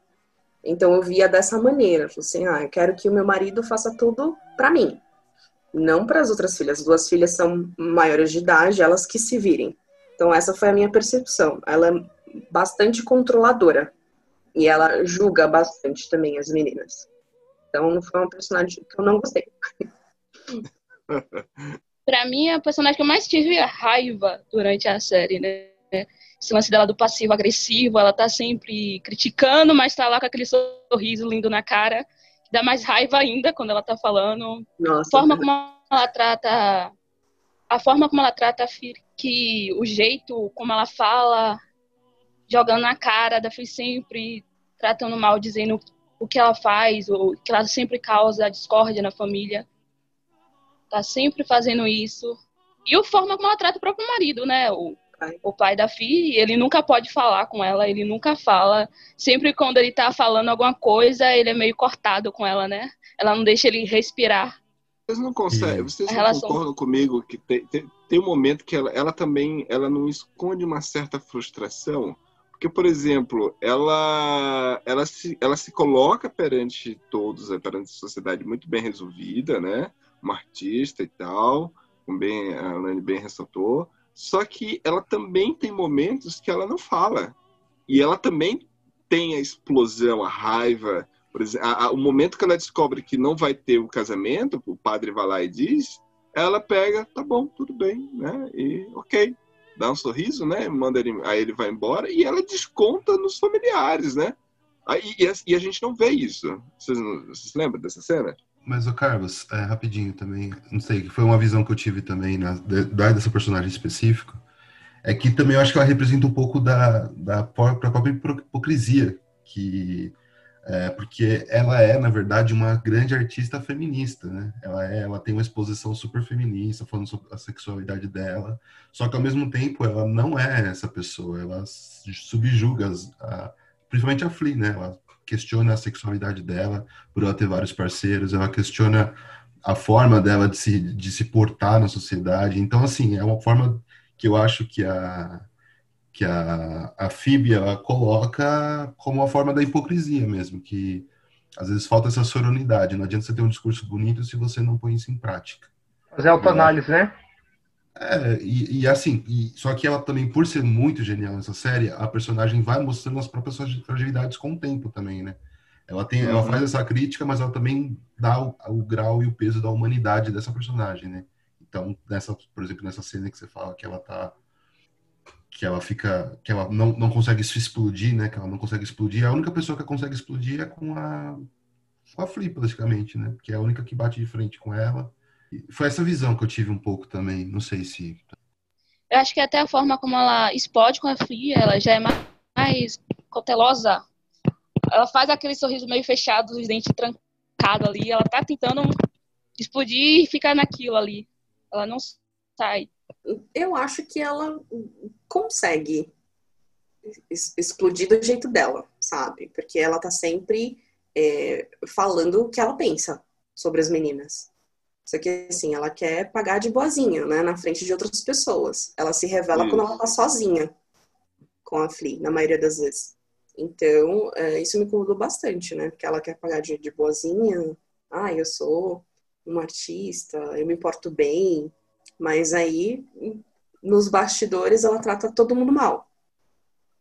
Então eu via dessa maneira, falei assim, ah, eu quero que o meu marido faça tudo para mim não para as outras filhas. As duas filhas são maiores de idade, elas que se virem. Então essa foi a minha percepção. Ela é bastante controladora e ela julga bastante também as meninas. Então foi uma personagem que eu não gostei. para mim, a personagem que eu mais tive raiva durante a série, né? Esse lance dela do passivo agressivo, ela tá sempre criticando, mas tá lá com aquele sorriso lindo na cara dá mais raiva ainda quando ela tá falando. Nossa, a forma como ela trata a forma como ela trata a que o jeito como ela fala, jogando na cara da Fih sempre, tratando mal, dizendo o que ela faz, ou que ela sempre causa discórdia na família. Tá sempre fazendo isso. E a forma como ela trata o próprio marido, né? O, pai. o pai da filha, ele nunca pode falar com ela, ele nunca fala. Sempre quando ele tá falando alguma coisa, ele é meio cortado com ela, né? Ela não deixa ele respirar. Vocês não conseguem, vocês não relação... concordam comigo que tem, tem, tem, um momento que ela, ela também ela não esconde uma certa frustração? Porque, por exemplo, ela, ela, se, ela se coloca perante todos, perante a sociedade muito bem resolvida, né? Uma artista e tal, como bem, a Lani bem ressaltou, só que ela também tem momentos que ela não fala. E ela também tem a explosão, a raiva. Por exemplo, a, a, o momento que ela descobre que não vai ter o casamento, o padre vai lá e diz, ela pega, tá bom, tudo bem, né? E ok, dá um sorriso, né? Manda ele, aí ele vai embora e ela desconta nos familiares, né? Aí, e, a, e a gente não vê isso. Vocês, vocês lembram dessa cena? Mas, o Carlos, é, rapidinho também, não sei, foi uma visão que eu tive também da, dessa personagem específico, é que também eu acho que ela representa um pouco da, da própria, própria hipocrisia, que é, porque ela é, na verdade, uma grande artista feminista, né? Ela, é, ela tem uma exposição super feminista, falando sobre a sexualidade dela, só que ao mesmo tempo ela não é essa pessoa, ela subjuga, a, principalmente a Flea, né? Ela questiona a sexualidade dela por ela ter vários parceiros, ela questiona a forma dela de se, de se portar na sociedade. Então, assim, é uma forma que eu acho que a que a, a ela coloca como uma forma da hipocrisia mesmo, que às vezes falta essa sororidade. Não adianta você ter um discurso bonito se você não põe isso em prática. Fazer autoanálise, né? É, e, e, assim, e, só que ela também, por ser muito genial nessa série, a personagem vai mostrando as próprias fragilidades com o tempo também, né? Ela, tem, uhum. ela faz essa crítica, mas ela também dá o, o, grau e o peso da humanidade dessa personagem, né? Então, nessa, por exemplo, nessa cena que você fala que ela tá que ela fica, que ela não, não consegue se explodir, né? Que ela não consegue explodir. A única pessoa que consegue explodir é com a, com a Flea, praticamente, né? Que é a única que bate de frente com ela. Foi essa visão que eu tive um pouco também. Não sei se. Eu acho que até a forma como ela explode com a Flea, ela já é mais cautelosa. Ela faz aquele sorriso meio fechado, os dentes trancados ali. Ela tá tentando explodir e ficar naquilo ali. Ela não sai. Eu acho que ela consegue explodir do jeito dela, sabe? Porque ela tá sempre é, falando o que ela pensa sobre as meninas. Só que, assim, ela quer pagar de boazinha, né? Na frente de outras pessoas. Ela se revela quando ela tá sozinha com a Flea, na maioria das vezes. Então, é, isso me incomodou bastante, né? Porque ela quer pagar de, de boazinha. Ah, eu sou uma artista, eu me importo bem. Mas aí, nos bastidores, ela trata todo mundo mal.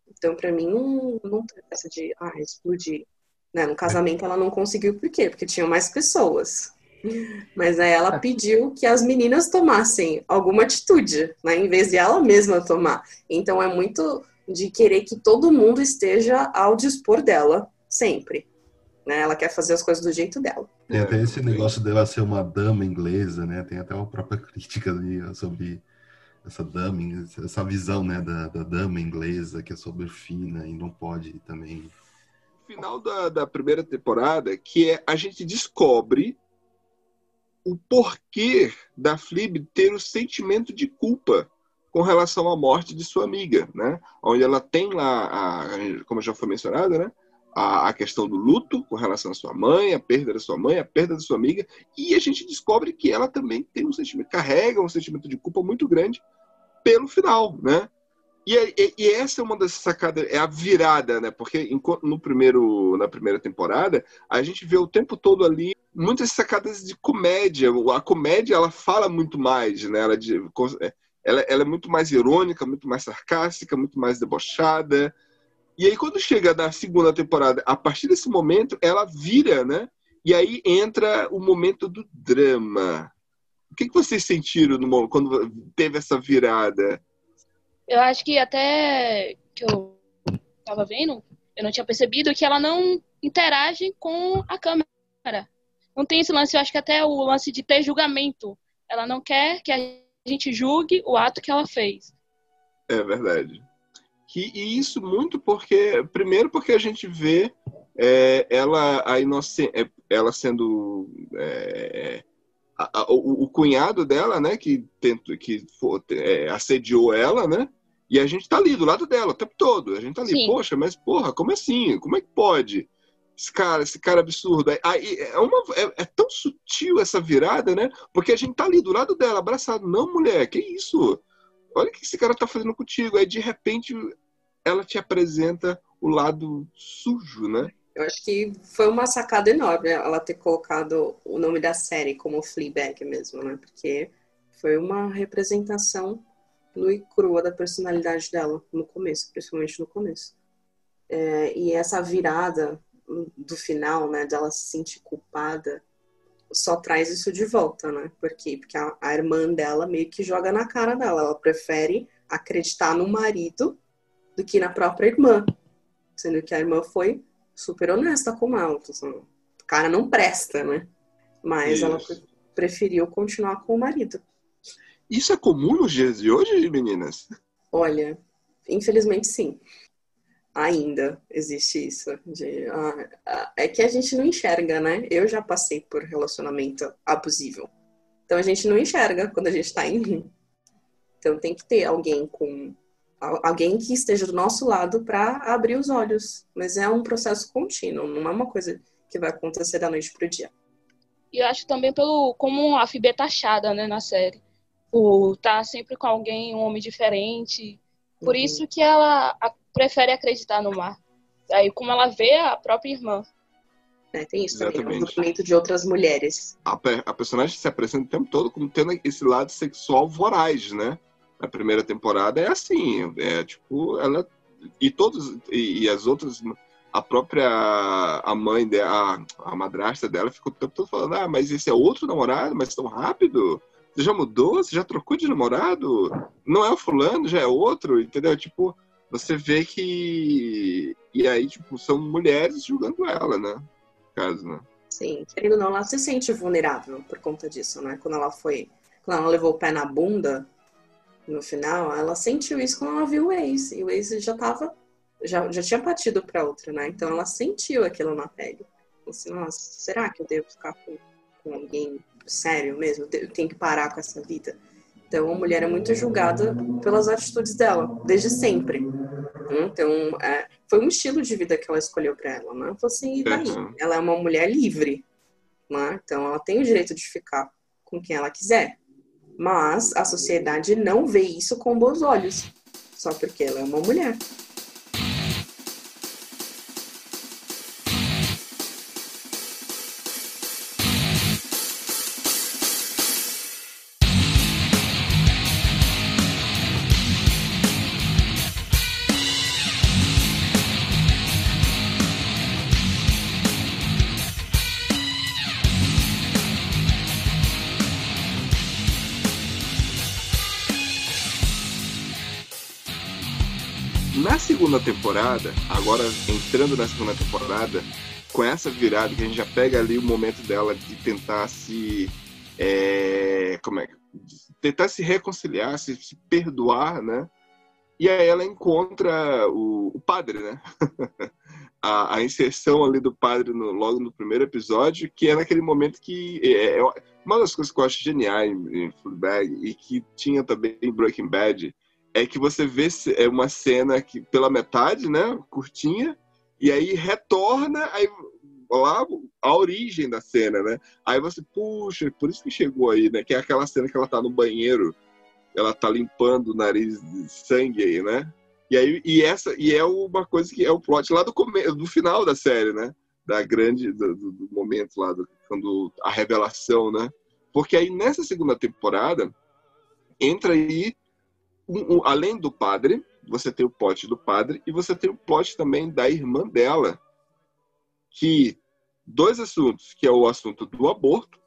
Então, para mim, não, não tem essa de, ah, explodir. Né? No casamento, ela não conseguiu, por quê? Porque tinham mais pessoas. Mas aí ela pediu que as meninas tomassem alguma atitude, né? Em vez de ela mesma tomar. Então, é muito de querer que todo mundo esteja ao dispor dela, sempre. Né? Ela quer fazer as coisas do jeito dela. Tem até esse negócio dela ser uma dama inglesa, né? Tem até uma própria crítica ali sobre essa dama, essa visão, né, da, da dama inglesa que é super fina e não pode também. Final da, da primeira temporada, que é a gente descobre o porquê da Flib ter o sentimento de culpa com relação à morte de sua amiga, né? Onde ela tem lá, a, como já foi mencionado, né? A, a, questão do luto com relação à sua mãe, a perda da sua mãe, a perda da sua amiga, e a gente descobre que ela também tem um sentimento, carrega um sentimento de culpa muito grande pelo final, né? E, e, e essa é uma das sacadas, é a virada, né? Porque no primeiro, na primeira temporada, a gente vê o tempo todo ali muitas sacadas de comédia. A comédia, ela fala muito mais, né? Ela de, ela, ela é muito mais irônica, muito mais sarcástica, muito mais debochada. E aí, quando chega na segunda temporada, a partir desse momento, ela vira, né? E aí entra o momento do drama. O que, que vocês sentiram no, quando teve essa virada? Eu acho que até que eu tava vendo, eu não tinha percebido que ela não interage com a câmera. Não tem esse lance, eu acho que até o lance de ter julgamento. Ela não quer que a gente julgue o ato que ela fez. É verdade. E, e isso muito porque, primeiro porque a gente vê é, ela a é, ela sendo é, a, a, o, o, cunhado dela, né, que tentou, que for, é, assediou ela, né? E a gente tá ali do lado dela o tempo todo. A gente tá ali, Sim. poxa, mas porra, como assim? Como é que pode? Esse cara, esse cara absurdo. Aí é, uma, é, é, tão sutil essa virada, né? Porque a gente tá ali do lado dela, abraçado. Não, mulher, que isso? Olha o que esse cara tá fazendo contigo. Aí de repente ela te apresenta o lado sujo, né? Eu acho que foi uma sacada enorme ela ter colocado o nome da série como Fleabag mesmo, né? Porque foi uma representação nua e crua da personalidade dela no começo, principalmente no começo. É, e essa virada do final, né, dela se sentir culpada, só traz isso de volta, né? Por quê? Porque a, a, irmã dela meio que joga na cara dela. Ela prefere acreditar no marido do que na própria irmã. Sendo que a irmã foi super honesta com ela. Então, o cara não presta, né? Mas isso. ela preferiu continuar com o marido. Isso é comum nos dias de hoje, meninas? Olha, infelizmente sim ainda existe isso. De, ah, é que a gente não enxerga, né? Eu já passei por relacionamento abusivo. Então a gente não enxerga quando a gente tá em Então tem que ter alguém com alguém que esteja do nosso lado para abrir os olhos. Mas é um processo contínuo, não é uma coisa que vai acontecer da noite pro dia. E eu acho também pelo como a FIB é taxada, né, na série. Por tá sempre com alguém, um homem diferente. Por uhum. isso que ela prefere acreditar no mar. Aí, como ela vê a própria irmã. É, tem isso Exatamente. também, o movimento de outras mulheres. A, a, personagem se apresenta o tempo todo como tendo esse lado sexual voraz, né? Na primeira temporada é assim, é tipo, ela e todos e, e as outras a própria a mãe dela, a, a madrasta dela ficou o tempo todo falando: "Ah, mas esse é outro namorado, mas tão rápido". Você já mudou? Você já trocou de namorado? Não é o fulano, já é outro, entendeu? Tipo, você vê que. E aí, tipo, são mulheres julgando ela, né? No caso, né? Sim, querendo ou não, ela se sente vulnerável por conta disso, né? Quando ela foi. Quando ela levou o pé na bunda no final, ela sentiu isso quando ela viu o ex. E o ex já tava. Já, já tinha partido pra outra, né? Então ela sentiu aquilo na pele. Assim, nossa, será que eu devo ficar com, com alguém sério mesmo? Eu tenho que parar com essa vida? Então, a mulher é muito julgada pelas atitudes dela, desde sempre. Então, é, foi um estilo de vida que ela escolheu para ela, né? Falou assim, e daí? Ela é uma mulher livre, né? Então, ela tem o direito de ficar com quem ela quiser. Mas a sociedade não vê isso com bons olhos, só porque ela é uma mulher. Segunda temporada, agora entrando na segunda temporada, com essa virada que a gente já pega ali o momento dela de tentar se. É, como é tentar se reconciliar, se, se, perdoar, né? E aí ela encontra o, o padre, né? a, a, inserção ali do padre no, logo no primeiro episódio, que é naquele momento que é, é uma das coisas que eu acho genial em, em Fleabag e que tinha também em Breaking Bad, é que você vê é uma cena que pela metade, né, curtinha, e aí retorna aí lá a origem da cena, né? Aí você puxa, por isso que chegou aí, né? Que é aquela cena que ela tá no banheiro, ela tá limpando o nariz de sangue aí, né? E aí e essa e é uma coisa que é o plot lá do começo, do final da série, né? Da grande do, do momento lá do, quando a revelação, né? Porque aí nessa segunda temporada entra aí um, um, além do padre, você tem o plot do padre e você tem o plot também da irmã dela, que dois assuntos, que é o assunto do aborto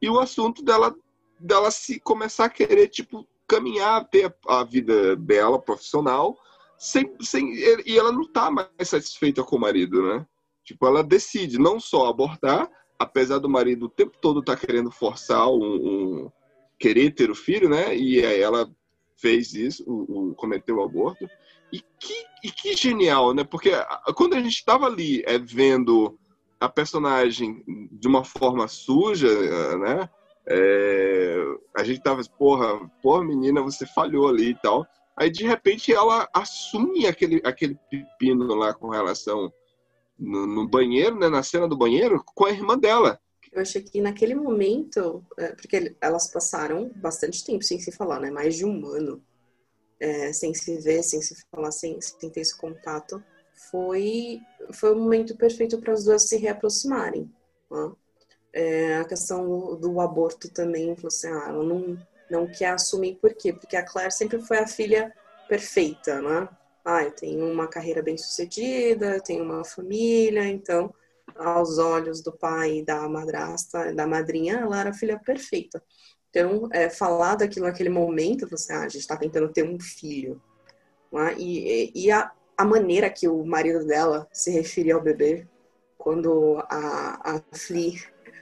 e o assunto dela dela se começar a querer tipo caminhar ter a, vida dela profissional sem, sem e ela não tá mais satisfeita com o marido, né? Tipo, ela decide não só abortar, apesar do marido o tempo todo tá querendo forçar um, um querer ter o filho, né? E ela fez isso, o, o cometeu o aborto. E que, e que genial, né? Porque quando a gente estava ali é, vendo a personagem de uma forma suja, né? É, a gente tava, porra, porra, menina, você falhou ali e tal. Aí de repente ela assume aquele, aquele pepino lá com relação no, no banheiro, né? Na cena do banheiro, com a irmã dela. Eu achei que naquele momento, é, porque elas passaram bastante tempo sem se falar, né? Mais de um ano é, sem se ver, sem se falar, sem, sem ter esse contato. Foi, foi o momento perfeito para as duas se reaproximarem. Né? É, a questão do, do, aborto também, falou assim, ah, ela não, não quer assumir por quê? Porque a Claire sempre foi a filha perfeita, né? Ah, eu tenho uma carreira bem sucedida, tenho uma família, então aos olhos do pai e da madrasta, da madrinha, ela era a filha perfeita. Então, é, falar daquilo naquele momento, você, ah, a gente está tentando ter um filho. É? E, e a, a, maneira que o marido dela se referia ao bebê, quando a, a Flea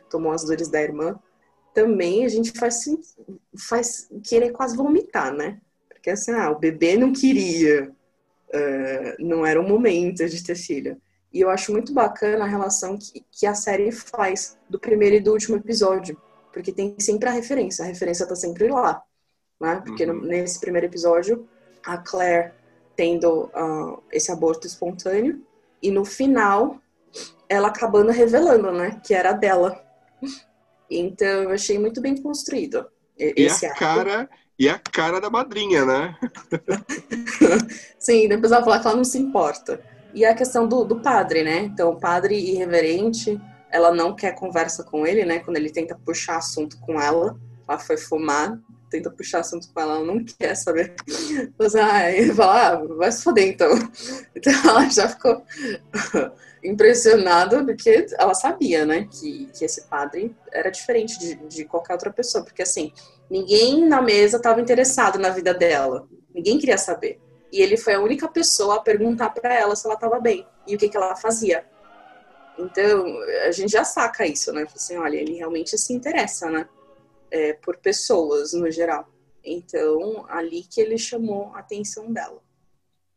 tomou as dores da irmã, também a gente faz, faz querer quase vomitar, né? Porque assim, ah, o bebê não queria, uh, não era o momento de ter filho. E eu acho muito bacana a relação que, que a série faz do primeiro e do último episódio. Porque tem sempre a referência. A referência tá sempre lá. Né? Porque uhum. nesse primeiro episódio, a Claire tendo uh, esse aborto espontâneo. E no final, ela acabando revelando, né? Que era dela. Então, eu achei muito bem construído. Esse e a cara... E a cara da madrinha, né? Sim, depois ela fala que ela não se importa. E a questão do, do padre, né? Então, o padre irreverente, ela não quer conversa com ele, né? Quando ele tenta puxar assunto com ela, ela foi fumar. tenta puxar assunto com ela, ela não quer saber. Mas, ah, ele fala, ah, vai se foder então. Então ela já ficou impressionada porque ela sabia, né, que, que esse padre era diferente de, de qualquer outra pessoa, porque assim, ninguém na mesa estava interessado na vida dela, ninguém queria saber. E ele foi a única pessoa a perguntar para ela se ela estava bem e o que, que ela fazia. Então, a gente já saca isso, né? Assim, olha, ele realmente se interessa, né? É, por pessoas, no geral. Então, ali que ele chamou a atenção dela.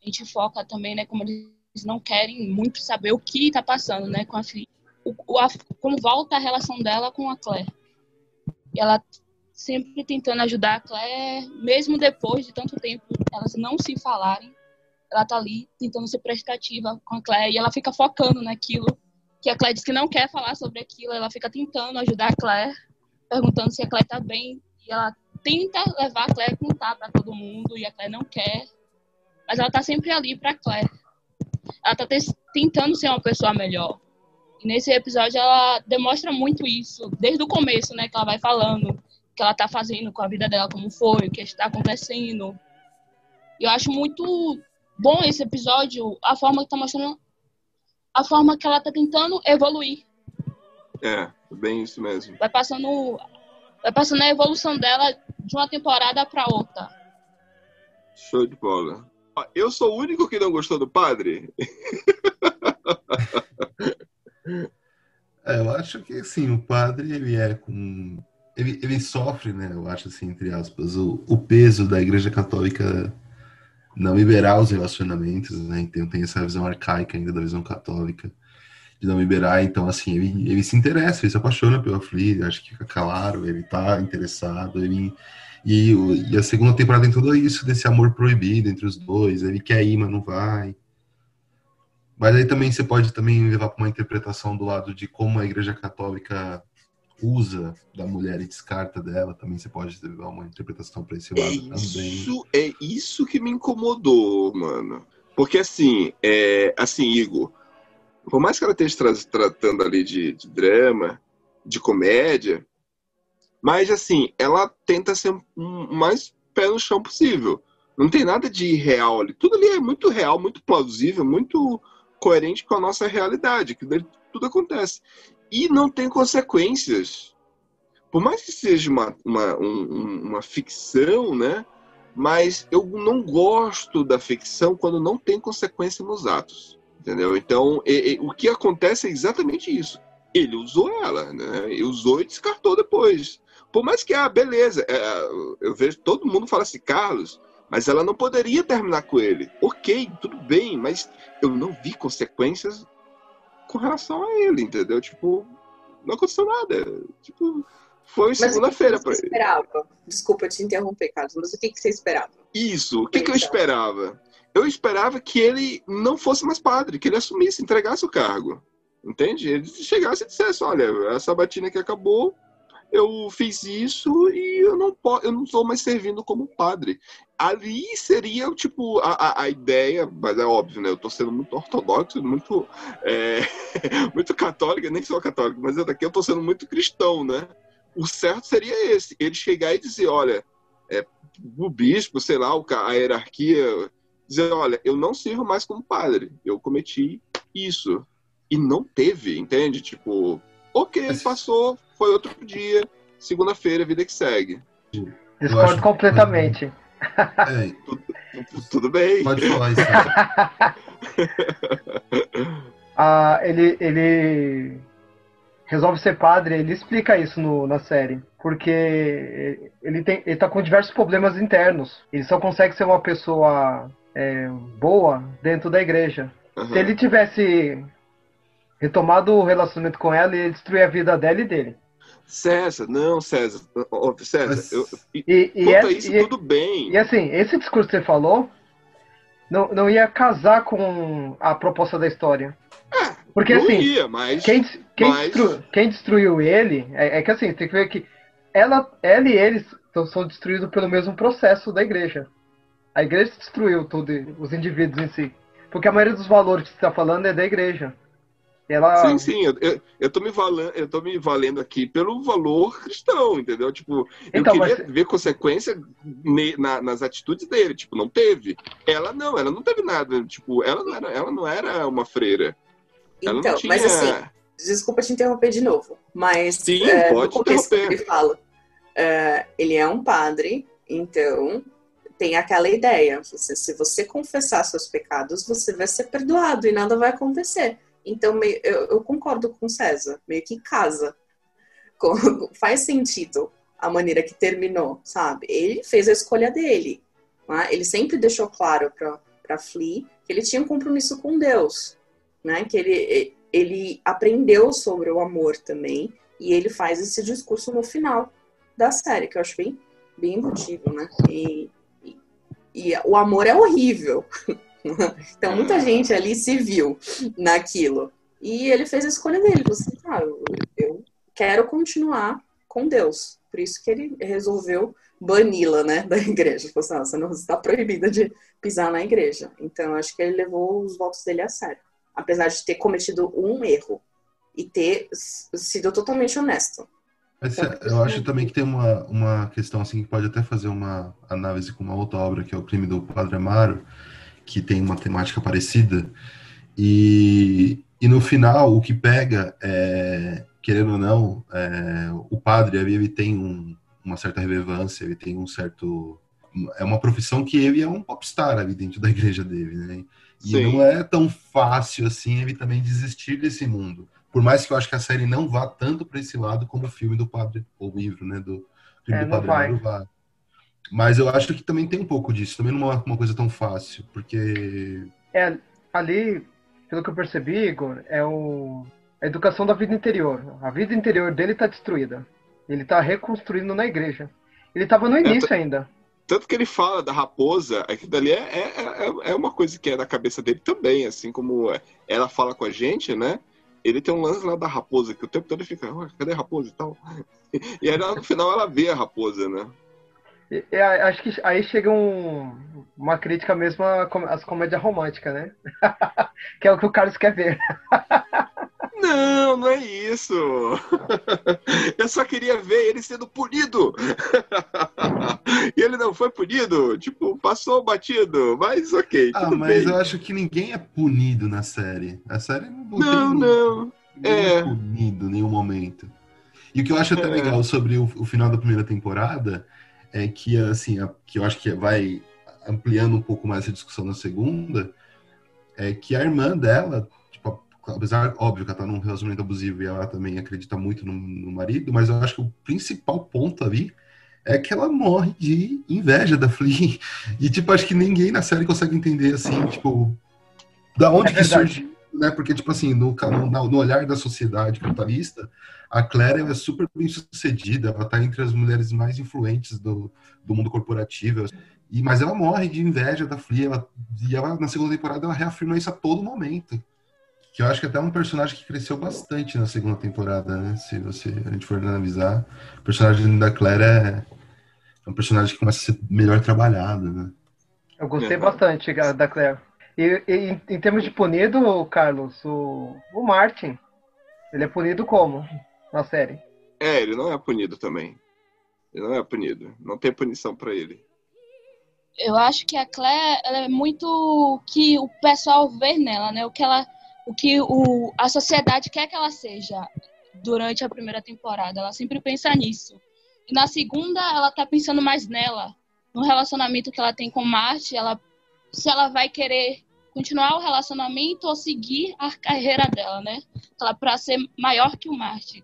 A gente foca também, né, como eles não querem muito saber o que está passando, né, com a filha. O, a, como volta a relação dela com a Claire. Ela sempre tentando ajudar a Claire, mesmo depois de tanto tempo elas não se falarem, ela tá ali tentando ser prestativa com a Claire e ela fica focando naquilo que a Claire diz que não quer falar sobre aquilo, ela fica tentando ajudar a Claire, perguntando se a Claire tá bem, e ela tenta levar a Claire a contar para todo mundo, e a Claire não quer, mas ela tá sempre ali para Claire. Ela tá tentando ser uma pessoa melhor. E nesse episódio ela demonstra muito isso, desde o começo, né, que ela vai falando que ela tá fazendo com a vida dela, como foi, o que está acontecendo. E eu acho muito bom esse episódio, a forma que tá mostrando a forma que ela tá tentando evoluir. É, bem isso mesmo. Vai passando, vai passando a evolução dela de uma temporada para outra. Show de bola. Eu sou o único que não gostou do padre? é, eu acho que sim, o padre ele é com. Ele, ele sofre, né? Eu acho assim, entre aspas, o, o peso da igreja católica não liberar os relacionamentos, né? Então tem essa visão arcaica ainda da visão católica de não liberar. Então, assim, ele, ele se interessa, ele se apaixona pela Flea, acho que fica claro, ele tá interessado, ele. E, e, a segunda temporada tem tudo isso desse amor proibido entre os dois, ele quer ir, mas não vai. Mas aí também você pode também levar para uma interpretação do lado de como a Igreja Católica usa da mulher e descarta dela, também você pode dar uma interpretação para esse lado é isso, também. É isso que me incomodou, mano. Porque assim, é, assim, Igor, por mais que ela esteja tra tratando ali de, de, drama, de comédia, mas assim, ela tenta ser o mais pé no chão possível. Não tem nada de real ali. Tudo ali é muito real, muito plausível, muito coerente com a nossa realidade, que tudo acontece e não tem consequências. Por mais que seja uma, uma, um, uma ficção, né? Mas eu não gosto da ficção quando não tem consequência nos atos, entendeu? Então, e, e, o que acontece é exatamente isso. Ele usou ela, né? Ele usou e descartou depois. Por mais que, ah, beleza, é, eu vejo todo mundo fala assim, Carlos, mas ela não poderia terminar com ele. Ok, tudo bem, mas eu não vi consequências com relação a ele, entendeu? Tipo, não aconteceu nada. Tipo, foi segunda-feira para ele. esperava? Desculpa te interromper, Carlos, mas o que, que você esperava? Isso, o que, que eu esperava? Eu esperava que ele não fosse mais padre, que ele assumisse, entregasse o cargo. Entende? Ele chegasse e dissesse: olha, a sabatina que acabou, eu fiz isso e eu não eu não estou mais servindo como padre. Ali seria tipo a, a, a, ideia, mas é óbvio, né? Eu estou sendo muito ortodoxo, muito é, muito católico, nem sou católico, mas daqui eu estou sendo muito cristão, né? O certo seria esse, ele chegar e dizer, olha, é, o bispo, sei lá, a hierarquia, dizer, olha, eu não sirvo mais como padre, eu cometi isso. E não teve, entende? Tipo, ok, passou, foi outro dia, segunda-feira, vida que segue. Discordo acho... completamente. É, tudo, tudo, bem. Pode falar isso. ah, ele, ele resolve ser padre, ele explica isso no, na série. Porque ele, tem, ele tá com diversos problemas internos. Ele só consegue ser uma pessoa é, boa dentro da igreja. Uhum. Se ele tivesse retomado o relacionamento com ela, ele destruir a vida dela e dele. César, não, César. César, Mas... eu, e, e é, isso e, tudo bem. E assim, esse discurso que você falou não, não ia casar com a proposta da história. É, Porque assim, ia, mas, quem, quem, mas... Destru, quem destruiu ele, é, é, que assim, tem que ver que ela, ela e eles são destruídos pelo mesmo processo da igreja. A igreja destruiu todos os indivíduos em si. Porque a maioria dos valores que você está falando é da igreja. Ela... Sim, sim, eu, eu, eu, tô me valendo, eu tô me valendo aqui pelo valor cristão, entendeu? Tipo, então, eu queria mas... ver consequência ne, na, nas atitudes dele, tipo, não teve. Ela não, ela não teve nada, tipo, ela não era, ela não era uma freira. Ela então, tinha... mas assim, desculpa te interromper de novo, mas sim, é, pode no contexto que ele fala, é, ele é um padre, então tem aquela ideia, você, se você confessar seus pecados, você vai ser perdoado e nada vai acontecer. Então, eu, concordo com César, meio que casa. faz sentido a maneira que terminou, sabe? Ele fez a escolha dele. Né? Ele sempre deixou claro para Flea que ele tinha um compromisso com Deus, né? Que ele, ele aprendeu sobre o amor também e ele faz esse discurso no final da série, que eu acho bem, bem emotivo, né? E, e, e o amor é horrível. então, muita gente ali se viu naquilo. E ele fez a escolha dele. Você, assim, ah, eu, quero continuar com Deus. Por isso que ele resolveu bani-la, né, da igreja. Falou assim, ah, você não está proibida de pisar na igreja. Então, acho que ele levou os votos dele a sério. Apesar de ter cometido um erro e ter sido totalmente honesto. Mas, eu acho também que tem uma, uma questão assim que pode até fazer uma análise com uma outra obra, que é o Crime do Padre Amaro, que tem uma temática parecida. E, e no final, o que pega, é, querendo ou não, é, o padre ele tem um, uma certa relevância, ele tem um certo. É uma profissão que ele é um popstar ali dentro da igreja dele, né? E Sim. não é tão fácil assim ele também desistir desse mundo. Por mais que eu acho que a série não vá tanto para esse lado como o filme do padre, ou o livro, né? Do, filme é, do padre vai. vai. Mas eu acho que também tem um pouco disso. Também não é uma coisa tão fácil, porque. É, ali, pelo que eu percebi, Igor, é o, a educação da vida interior. A vida interior dele está destruída. Ele está reconstruindo na igreja. Ele estava no início é, ainda. Tanto que ele fala da raposa, aquilo dali é, é, é, é uma coisa que é na cabeça dele também, assim como ela fala com a gente, né? Ele tem um lance lá da raposa, que o tempo todo ele fica, cadê a raposa e tal? E aí no final ela vê a raposa, né? É, acho que aí chega um, uma crítica mesmo às comédias românticas, né? que é o que o Carlos quer ver. Não, não é isso. Eu só queria ver ele sendo punido. E ele não foi punido. Tipo, passou batido. Mas ok. Ah, mas bem. eu acho que ninguém é punido na série. A série não, não, não. não. É. é punido em nenhum momento. E o que eu acho até é. legal sobre o, o final da primeira temporada é que, assim, a, que eu acho que vai ampliando um pouco mais a discussão na segunda, é que a irmã dela, tipo, apesar, óbvio que ela tá num relacionamento abusivo e ela também acredita muito no, no marido, mas eu acho que o principal ponto ali é que ela morre de inveja da Flea. E, tipo, acho que ninguém na série consegue entender, assim, tipo, da onde é que surge, né? Porque, tipo assim, no, no, no olhar da sociedade capitalista, a Claire é super bem sucedida, ela está entre as mulheres mais influentes do, do mundo corporativo. E, mas ela morre de inveja da Flea, ela, e ela, na segunda temporada ela reafirma isso a todo momento. Que eu acho que até é um personagem que cresceu bastante na segunda temporada, né? Se você, a gente for analisar. O personagem da Claire é, é um personagem que começa a ser melhor trabalhado, né? Eu gostei bastante da Claire. E, e em termos de punido, Carlos, o, o Martin, ele é punido como? na série. É, ele não é punido também. Ele não é punido. Não tem punição para ele. Eu acho que a Claire é muito o que o pessoal vê nela, né? O que ela, o que o, a sociedade quer que ela seja durante a primeira temporada. Ela sempre pensa nisso. E na segunda, ela tá pensando mais nela, no relacionamento que ela tem com Marte, ela se ela vai querer continuar o relacionamento ou seguir a carreira dela, né? Para ser maior que o Marte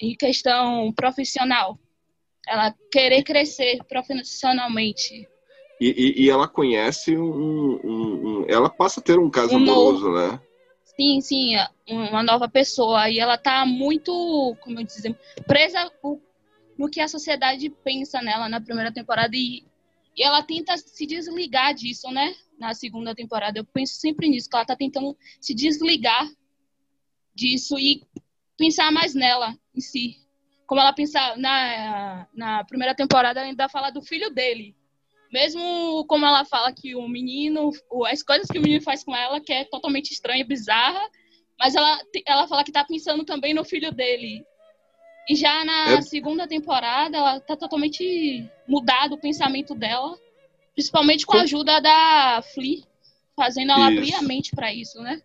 em questão profissional. Ela querer crescer profissionalmente. E, e, e ela conhece um, um, um, Ela passa a ter um caso amoroso, né? Sim, sim, é uma nova pessoa. E ela tá muito, como eu dizer, presa no que a sociedade pensa nela na primeira temporada. E, e ela tenta se desligar disso, né? Na segunda temporada. Eu penso sempre nisso, que ela tá tentando se desligar disso e pensar mais nela em si. Como ela pensa na, na primeira temporada, ela ainda fala do filho dele. Mesmo como ela fala que o menino, as coisas que o menino faz com ela, que é totalmente estranha e bizarra, Mas ela, ela fala que tá pensando também no filho dele. E já na é. segunda temporada, ela tá totalmente mudado o pensamento dela. Principalmente com a ajuda da Flea, fazendo ela isso. abrir a mente para isso, né?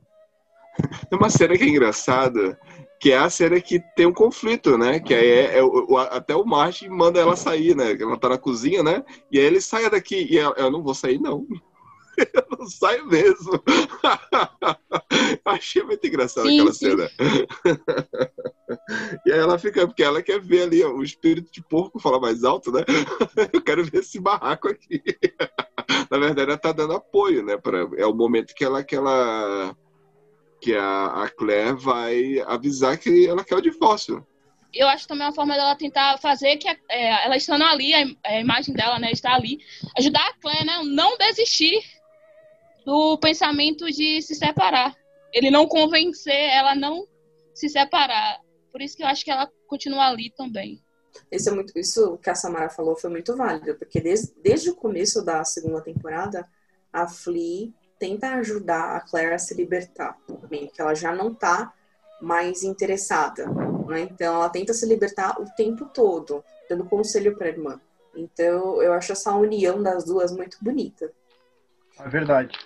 Tem uma cena que é engraçada, que é a cena que tem um conflito, né? Que aí é, é o, até o Martin manda ela sair, né? Ela tá na cozinha, né? E aí ele sai daqui e ela, eu não vou sair, não. Eu não saio mesmo. Achei muito engraçado aquela sim. cena. e aí ela fica, porque ela quer ver ali ó, o espírito de porco falar mais alto, né? Eu quero ver esse barraco aqui. Na verdade, ela tá dando apoio, né? Pra, é o momento que ela, que ela que a, a Claire vai avisar que ela quer o divórcio. Eu acho também uma forma dela tentar fazer que é, ela estando ali, a, a, imagem dela, né, está ali, ajudar a Claire, né, não desistir do pensamento de se separar. Ele não convencer ela a não se separar. Por isso que eu acho que ela continua ali também. Isso, é muito, isso que a Samara falou foi muito válido, porque desde, desde o começo da segunda temporada, a Flea tenta ajudar a Claire a se libertar, porque ela já não tá mais interessada, né? Então ela tenta se libertar o tempo todo, dando conselho para a irmã. Então eu acho essa união das duas muito bonita. É verdade.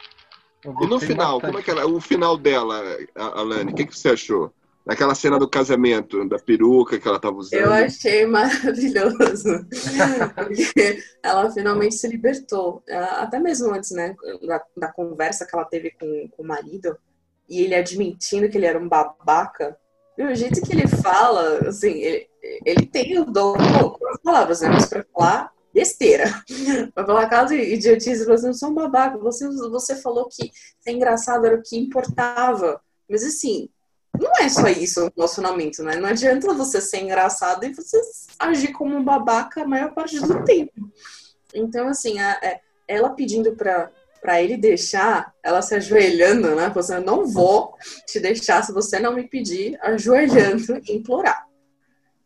E no final, bastante. como é que ela, o final dela, Alane, o que, que você achou? Naquela cena do casamento, da peruca que ela estava usando. Eu achei maravilhoso. Porque ela finalmente se libertou. Até mesmo antes, né, da, da conversa que ela teve com, com o marido, e ele admitindo que ele era um babaca. E o jeito que ele fala, assim, ele, ele tem o dom com as palavras, né? Mas pra falar besteira. Pra falar caso idiotice, você não são babaca. Você, você falou que ser engraçado era o que importava. Mas assim, não é só isso o relacionamento, né? Não adianta você ser engraçado e você agir como um babaca a maior parte do tempo. Então, assim, a, a, é, ela pedindo pra, pra ele deixar, ela se ajoelhando, né? Você eu não vou te deixar se você não me pedir, ajoelhando implorar.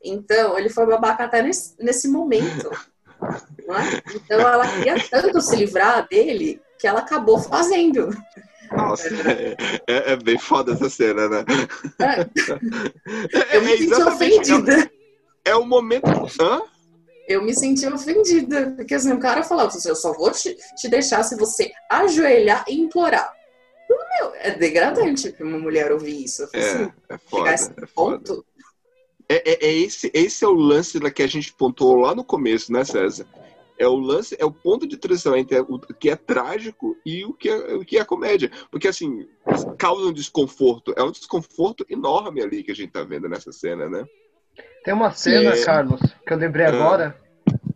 Então, ele foi babaca até nesse, nesse momento. É? Então, ela queria tanto se livrar dele que ela acabou fazendo. Nossa, é, é, é, bem foda essa cena, né? É. Eu me é senti ofendida. É o momento. Hã? Eu me senti ofendida. Porque assim, o cara falava assim, eu só vou te, te deixar se você ajoelhar e implorar. Meu, é degradante pra uma mulher ouvir isso. É, assim, é foda. É foda. É, é, é, esse, esse é o lance da que a gente pontuou lá no começo, né, César? é o lance, é o ponto de transição entre o que é trágico e o que é, o que é comédia. Porque, assim, causa um desconforto. É um desconforto enorme ali que a gente tá vendo nessa cena, né? Tem uma cena, Sim. Carlos, que eu lembrei ah. agora,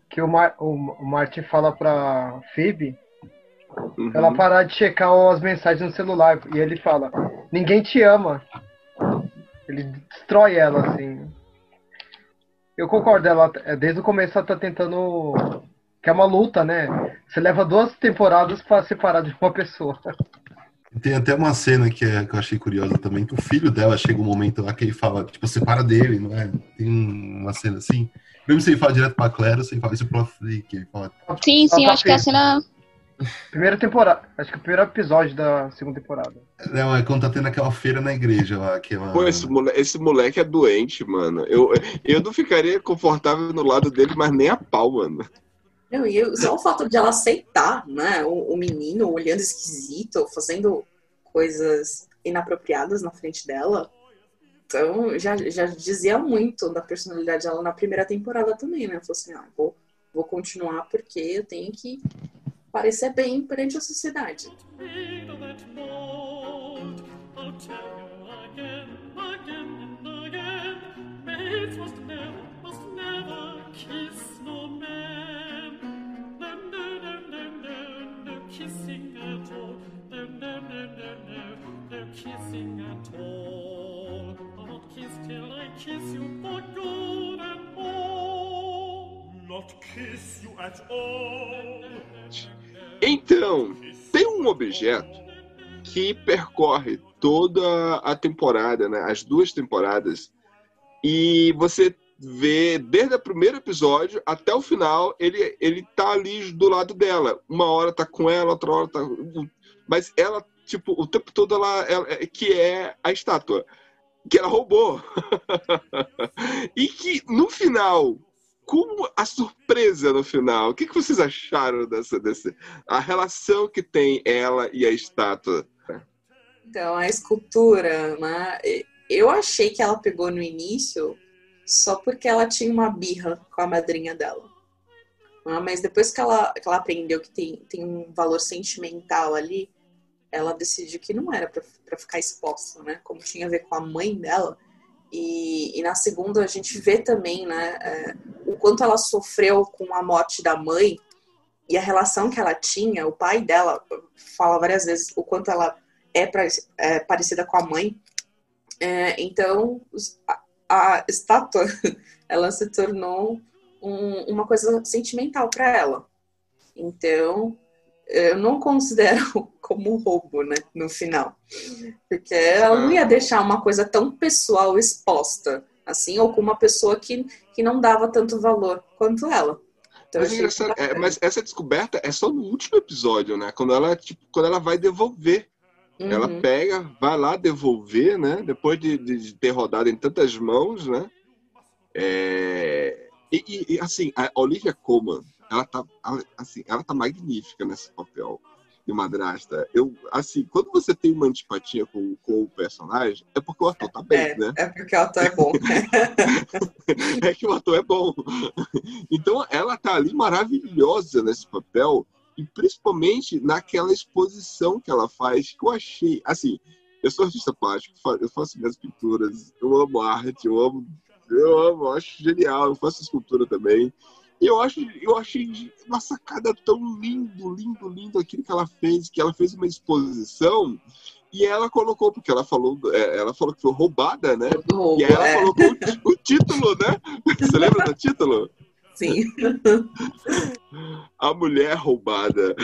que o, Mar, o, o Martin fala pra Phoebe uhum. ela parar de checar as mensagens no celular. E ele fala, ninguém te ama. Ele destrói ela, assim. Eu concordo, ela, desde o começo ela tá tentando que é uma luta, né? Você leva duas temporadas para separar de uma pessoa. Tem até uma cena que, é, que eu achei curiosa também, que o filho dela chega um momento lá que ele fala, tipo, separa dele, não é? Tem uma cena assim. Mesmo se ele fala direto pra Claire, você fala isso pro Flick. Ele fala... Sim, sim, eu acho que é a cena. Primeira temporada, acho que é o primeiro episódio da segunda temporada. Não, é quando tá tendo aquela feira na igreja lá. Aquela... Pô, esse moleque, esse moleque é doente, mano. Eu, eu não ficaria confortável no lado dele, mas nem a pau, mano. Não, e só o fato de ela aceitar, né? O, o menino olhando esquisito, fazendo coisas inapropriadas na frente dela. Então, já, já dizia muito da personalidade dela na primeira temporada também, né? Falou assim, ah, vou, vou continuar porque eu tenho que parecer bem perante a sociedade. kissing at all. No, no, no, no, no, no kissing at all. I'll not kiss till I kiss you for good and all. Not kiss you at all. Então, tem um objeto que percorre toda a temporada, né? As duas temporadas. E você vê desde o primeiro episódio até o final, ele, ele tá ali do lado dela. Uma hora tá com ela, outra hora tá. Mas ela tipo, o tempo todo ela, ela que é a estátua que ela roubou. e que no final, como a surpresa no final, o que, que vocês acharam dessa, dessa a relação que tem ela e a estátua? Então, a escultura, né? Eu achei que ela pegou no início só porque ela tinha uma birra com a madrinha dela. Né? Mas depois que ela, que ela aprendeu que tem, tem um valor sentimental ali, ela decidiu que não era para ficar exposta, né? Como tinha a ver com a mãe dela. E, e na segunda a gente vê também, né, é, o quanto ela sofreu com a morte da mãe e a relação que ela tinha. O pai dela fala várias vezes o quanto ela é, pra, é parecida com a mãe. É, então a, a, estátua ela se tornou um, uma coisa sentimental para ela. Então eu não considero como roubo, né, no final. Porque ela não ia deixar uma coisa tão pessoal exposta, assim, ou com uma pessoa que, que não dava tanto valor quanto ela. Então, mas, é, mas, essa descoberta é só no último episódio, né? Quando ela, tipo, quando ela vai devolver. Uhum. Ela pega, vai lá devolver, né? Depois de, de ter rodado em tantas mãos, né? É... E, e, assim, a Olivia Colman, ela tá, assim, ela tá magnífica nesse papel de madrasta. Eu, assim, quando você tem uma antipatia com, com o personagem, é porque o ator tá bem, é, né? É porque o ator é bom. é que o ator é bom. Então, ela tá ali maravilhosa nesse papel, e principalmente naquela exposição que ela faz, que eu achei, assim, eu sou artista plástico, eu faço minhas pinturas, eu amo arte, eu amo, eu amo, eu acho genial, eu faço escultura também. E eu acho, eu achei uma sacada tão lindo, lindo, lindo aquilo que ela fez, que ela fez uma exposição e ela colocou, porque ela falou, é, ela falou que foi roubada, né? Roubo, e aí ela é. colocou o, o, título, né? Você lembra do título? Sim. A mulher roubada.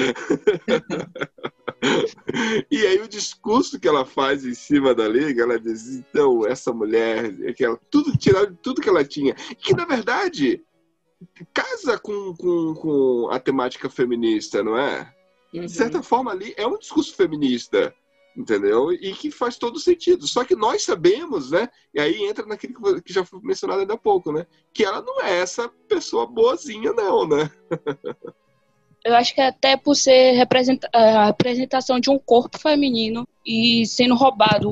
e aí o discurso que ela faz em cima da liga, ela diz, então, essa mulher, aquela, tudo, tirar tudo que ela tinha. Que na verdade casa com, com, com a temática feminista, não é? Uhum. De certa forma, ali é um discurso feminista, entendeu? E que faz todo sentido. Só que nós sabemos, né? E aí entra naquilo que já foi mencionado ainda há pouco, né? Que ela não é essa pessoa boazinha, não, né? Eu acho que até por ser a representação de um corpo feminino e sendo roubado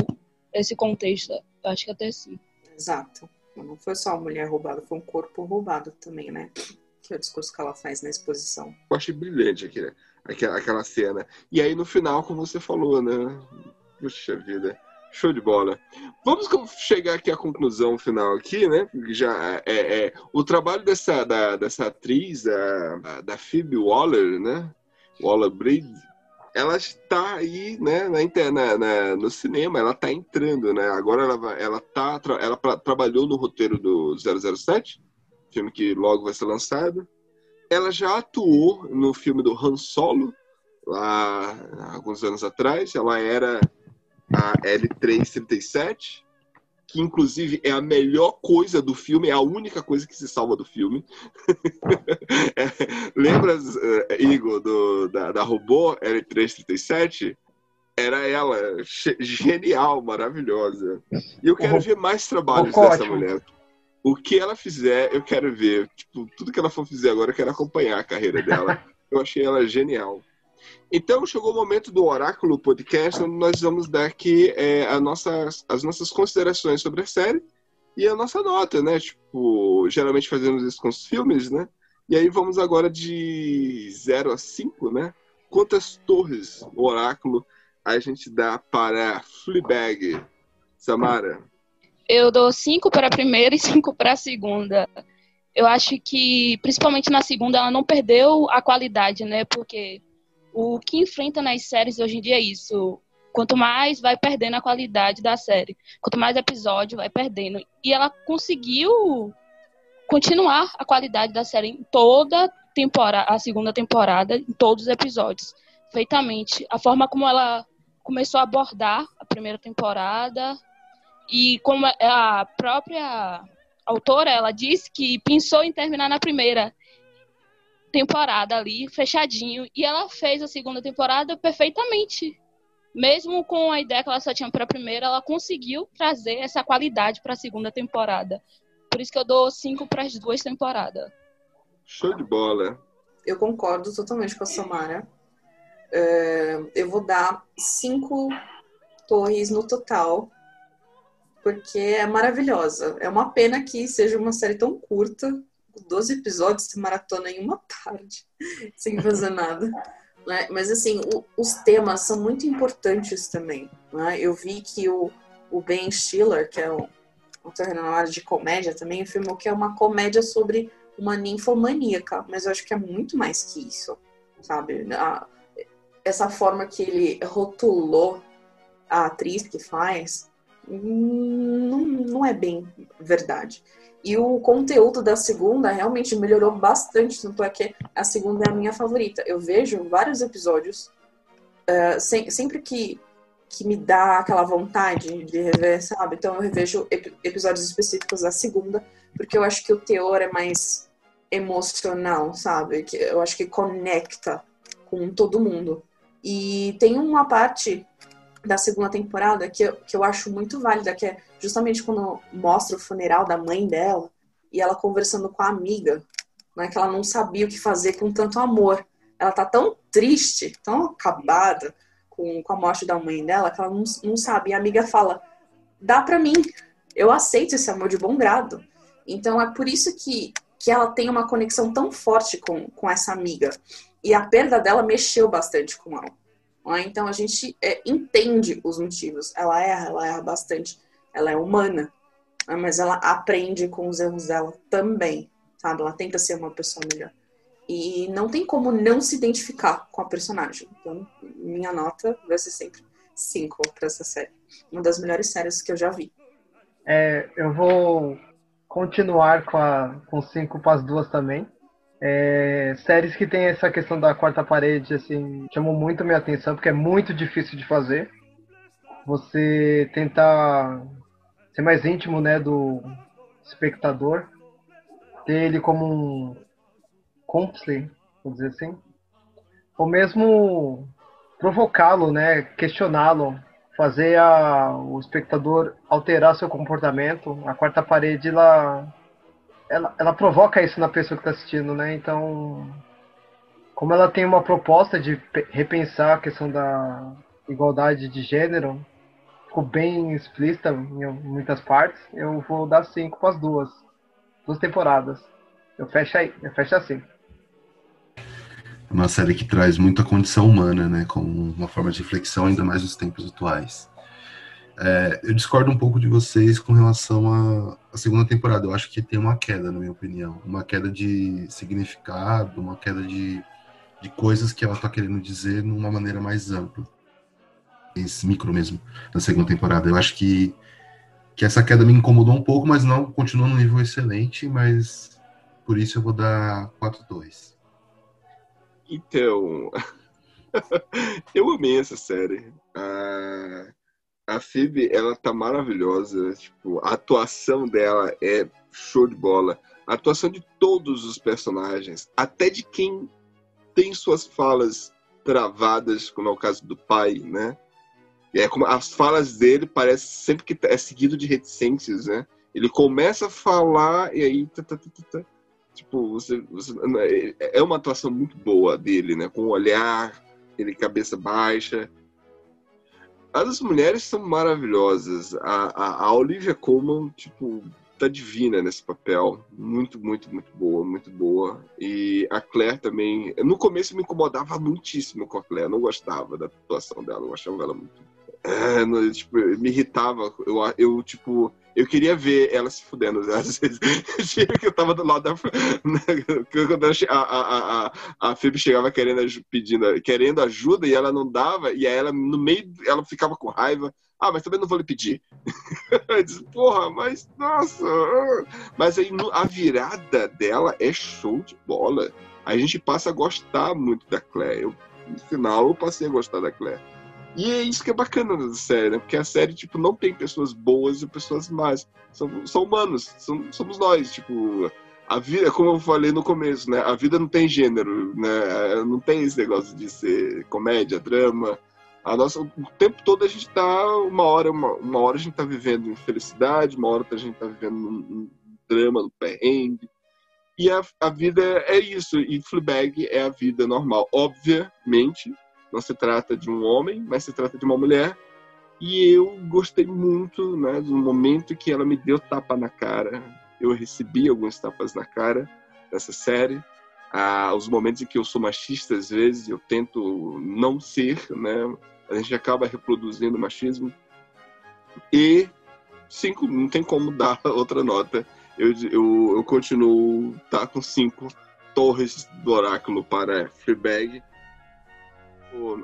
esse contexto, eu acho que até sim. Exato. Não foi só a mulher roubada, foi um corpo roubado também, né? Que é o discurso que ela faz na exposição. Eu achei brilhante aqui, né? aquela, aquela cena. E aí no final, como você falou, né? Puxa vida. Show de bola. Vamos chegar aqui à conclusão final aqui, né? Já é, é o trabalho dessa, da, dessa atriz, a, da Phoebe Waller, né? Waller Bridge, ela está aí, né, na, na, no cinema, ela está entrando, né? Agora ela, ela, tá, ela pra, trabalhou no roteiro do 007, filme que logo vai ser lançado. Ela já atuou no filme do Han Solo, lá alguns anos atrás. Ela era a L337, que inclusive é a melhor coisa do filme, é a única coisa que se salva do filme. é, lembra, uh, Igor, do, da, da robô L337? Era ela, genial, maravilhosa. E eu quero ver mais trabalhos dessa mulher. O que ela fizer, eu quero ver. Tipo, tudo que ela for fizer agora, eu quero acompanhar a carreira dela. eu achei ela genial. Então chegou o momento do Oráculo Podcast, onde nós vamos dar aqui é, a nossas, as nossas considerações sobre a série e a nossa nota, né? Tipo, geralmente fazemos isso com os filmes, né? E aí vamos agora de 0 a 5, né? Quantas torres o Oráculo a gente dá para Fleabag? Samara? Eu dou 5 para a primeira e 5 para a segunda. Eu acho que, principalmente na segunda, ela não perdeu a qualidade, né? Porque o que enfrenta nas séries hoje em dia é isso. Quanto mais vai perdendo a qualidade da série, quanto mais episódio vai perdendo. E ela conseguiu continuar a qualidade da série em toda temporada, a segunda temporada, em todos os episódios, feitamente. A forma como ela começou a abordar a primeira temporada e como a própria autora, ela disse que pensou em terminar na primeira temporada ali, fechadinho. E ela fez a segunda temporada perfeitamente. mesmo com a ideia que ela só tinha para a primeira, ela conseguiu trazer essa qualidade para a segunda temporada. Por isso que eu dou cinco para as duas temporadas. Show de bola. Eu concordo totalmente com a Samara. É, eu vou dar cinco torres no total, porque é maravilhosa. É uma pena que seja uma série tão curta, 12 episódios, se maratona em uma tarde, sem fazer nada. Né? Mas, assim, o, os temas são muito importantes também. Né? Eu vi que o, o Ben Stiller, que é um autor área de comédia também, afirmou que é uma comédia sobre uma ninfomaníaca, mas eu acho que é muito mais que isso, sabe? A, essa forma que ele rotulou a atriz que faz não, não é bem verdade. E o conteúdo da segunda realmente melhorou bastante, tanto é que a segunda é a minha favorita. Eu vejo vários episódios, uh, sem, sempre que, que me dá aquela vontade de rever, sabe? Então eu revejo ep episódios específicos da segunda, porque eu acho que o teor é mais emocional, sabe? Que eu acho que conecta com todo mundo. E tem uma parte da segunda temporada que eu, que eu acho muito válida, que é justamente quando mostra o funeral da mãe dela e ela conversando com a amiga, né, que ela não sabia o que fazer com tanto amor. Ela tá tão triste, tão acabada com, com a morte da mãe dela, que ela não, não sabe. E a amiga fala: dá para mim, eu aceito esse amor de bom grado. Então é por isso que, que ela tem uma conexão tão forte com, com essa amiga. E a perda dela mexeu bastante com ela. Né? Então a gente é, entende os motivos. Ela erra, ela erra bastante. Ela é humana, né? mas ela aprende com os erros dela também, sabe? Ela tenta ser uma pessoa melhor. E não tem como não se identificar com a personagem. Então, minha nota vai ser sempre 5 para essa série. Uma das melhores séries que eu já vi. É, eu vou continuar com, a, com cinco para as duas também. É, séries que tem essa questão da quarta parede, assim, chamou muito minha atenção, porque é muito difícil de fazer. Você tentar ser mais íntimo, né, do espectador, ter ele como um cúmplice, vamos dizer assim, ou mesmo provocá-lo, né, questioná-lo, fazer a, o espectador alterar seu comportamento. A quarta parede, ela ela, ela provoca isso na pessoa que está assistindo, né? Então, como ela tem uma proposta de repensar a questão da igualdade de gênero, ficou bem explícita em muitas partes, eu vou dar cinco para as duas. Duas temporadas. Eu fecho aí, eu fecho assim. Uma série que traz muita condição humana, né? Como uma forma de reflexão, ainda mais nos tempos atuais. É, eu discordo um pouco de vocês com relação à, segunda temporada. Eu acho que tem uma queda, na minha opinião. Uma queda de significado, uma queda de, de coisas que ela está querendo dizer numa maneira mais ampla. Esse micro mesmo, na segunda temporada. Eu acho que, que essa queda me incomodou um pouco, mas não continua num nível excelente, mas por isso eu vou dar 4-2. Então, eu amei essa série. Uh a Phoebe, ela tá maravilhosa. Tipo, a atuação dela é show de bola. A atuação de todos os personagens, até de quem tem suas falas travadas, como é o caso do pai, né? E é como as falas dele parece sempre que é seguido de reticências, né? Ele começa a falar e aí tá, tá, tá, tá, tipo, você, você, é uma atuação muito boa dele, né? Com o olhar, ele cabeça baixa, as mulheres são maravilhosas. A, a, a Olivia Colman, tipo, tá divina nesse papel. Muito, muito, muito boa, muito boa. E a Claire também. No começo me incomodava muitíssimo com a Claire. Não gostava da atuação dela. Eu achava ela muito. É, tipo, me irritava. Eu, eu, tipo, eu queria ver ela se fudendo. Às vezes, que eu tava do lado da. Né, quando a, a, a, a Phoebe chegava querendo, pedindo, querendo ajuda e ela não dava, e aí ela, no meio, ela ficava com raiva. Ah, mas também não vou lhe pedir. eu disse, porra, mas nossa. Mas aí a virada dela é show de bola. A gente passa a gostar muito da Claire. Eu, no final, eu passei a gostar da Claire. E é isso que é bacana da série, né? Porque a série, tipo, não tem pessoas boas e pessoas más. São, são humanos, são, somos nós, tipo... A vida, como eu falei no começo, né? A vida não tem gênero, né? Não tem esse negócio de ser comédia, drama. A nossa, o tempo todo a gente tá uma hora, uma, uma hora a gente tá vivendo em felicidade, uma hora a gente tá vivendo num, num drama, no perrengue. E a, a vida é isso, e Fleabag é a vida normal. Obviamente, não se trata de um homem, mas se trata de uma mulher. E eu gostei muito né, do momento que ela me deu tapa na cara. Eu recebi alguns tapas na cara dessa série. Ah, os momentos em que eu sou machista, às vezes, eu tento não ser, né? A gente acaba reproduzindo machismo. E cinco, não tem como dar outra nota. Eu, eu, eu continuo tá com cinco torres do oráculo para Fleabag.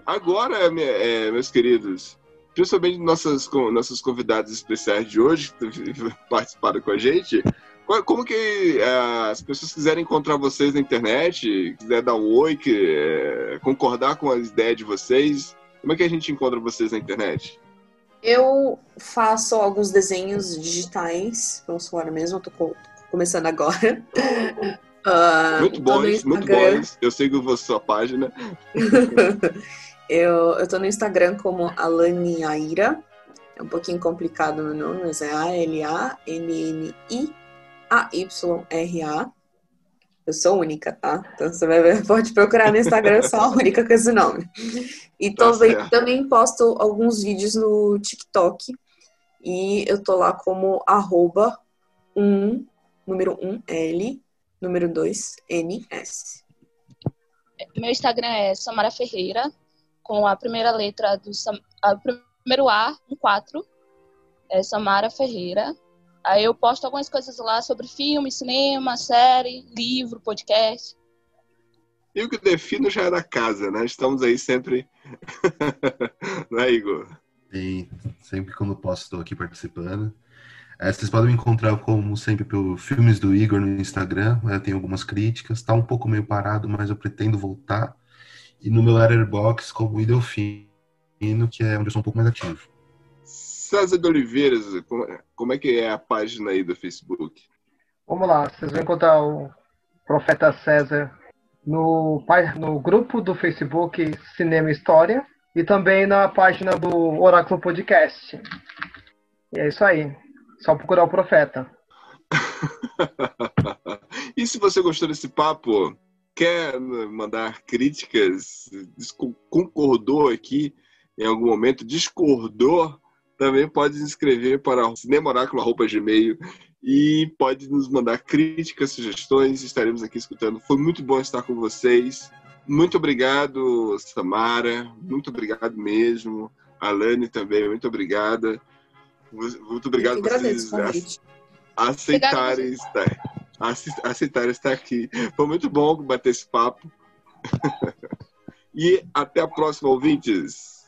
Agora, é, meus queridos, principalmente nossas, nossas convidadas especiais de hoje, que participaram com a gente, como que é, as pessoas quiserem encontrar vocês na internet, quiser dar um oi, que, é, concordar com as ideias de vocês, como é que a gente encontra vocês na internet? Eu faço alguns desenhos digitais, vamos falar mesmo, eu tô começando agora. Uh, muito bons, muito bons. Eu sigo a sua página. eu, eu tô no Instagram como Alani Aira. É um pouquinho complicado meu nome, mas é A-L-A-N-N-I-A-Y-R-A. Eu sou única, tá? Então você vai ver, pode procurar no Instagram, eu sou a única com esse nome. E tá também, também posto alguns vídeos no TikTok. E eu tô lá como arroba 1, número 1, L, número 2, NS. Meu Instagram é Samara Ferreira, com a primeira letra do a, primeiro A, um 4, é Samara Ferreira. Aí eu posto algumas coisas lá sobre filme, cinema, série, livro, podcast. E o que defino já é da casa, né? Estamos aí sempre. né, Igor? Sim, sempre quando posso estou aqui participando. É, vocês podem me encontrar, como sempre, pelo Filmes do Igor no Instagram. Eu tenho algumas críticas. Está um pouco meio parado, mas eu pretendo voltar. E no meu Letterboxd como Idelfino, que é onde eu sou um pouco mais ativo. César de Oliveira, como é que é a página aí do Facebook? Vamos lá, vocês vão encontrar o Profeta César no, no grupo do Facebook Cinema História e também na página do Oráculo Podcast. E é isso aí. Só procurar o profeta. e se você gostou desse papo, quer mandar críticas, concordou aqui em algum momento, discordou, também pode se inscrever para cinemoráculo.gmail e pode nos mandar críticas, sugestões, estaremos aqui escutando. Foi muito bom estar com vocês. Muito obrigado, Samara. Muito obrigado mesmo. Alane também, muito obrigada. Muito obrigado por vocês aceitarem estar, aceitarem estar aqui. Foi muito bom bater esse papo. e até a próxima, ouvintes.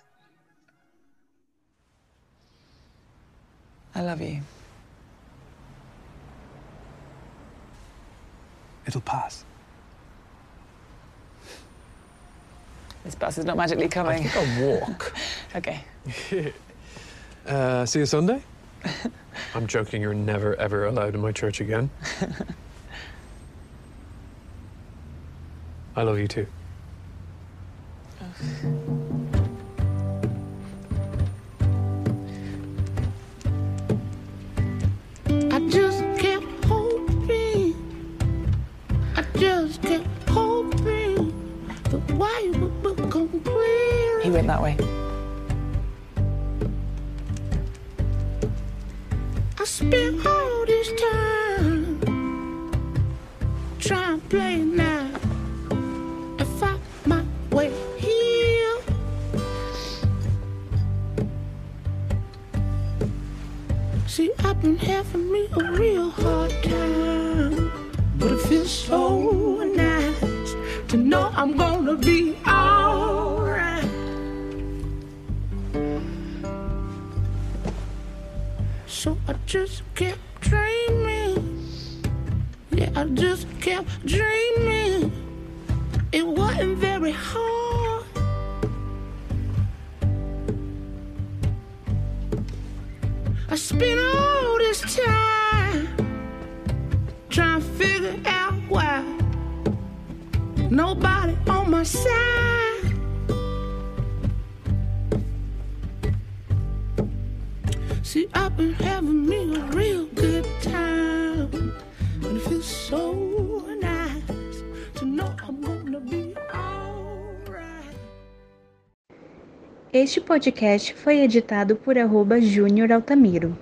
I love you. It'll pass. This bus is not magically coming. I think I'll walk. okay. Uh, see you Sunday? I'm joking, you're never, ever allowed in my church again. I love you too. I just kept hoping, I just kept hoping the white would become clear. He went that way. Spent all this time trying to play now and find my way here. See, I've been having me a real hard time, but it feels so nice to know I'm gonna be So I just kept dreaming. Yeah, I just kept dreaming. It wasn't very hard. I spent all this time trying to figure out why nobody on my side. See, I've been having me a real good time. And it feels so nice to know I'm gonna be alright. Este podcast foi editado por arroba Júnior Altamiro.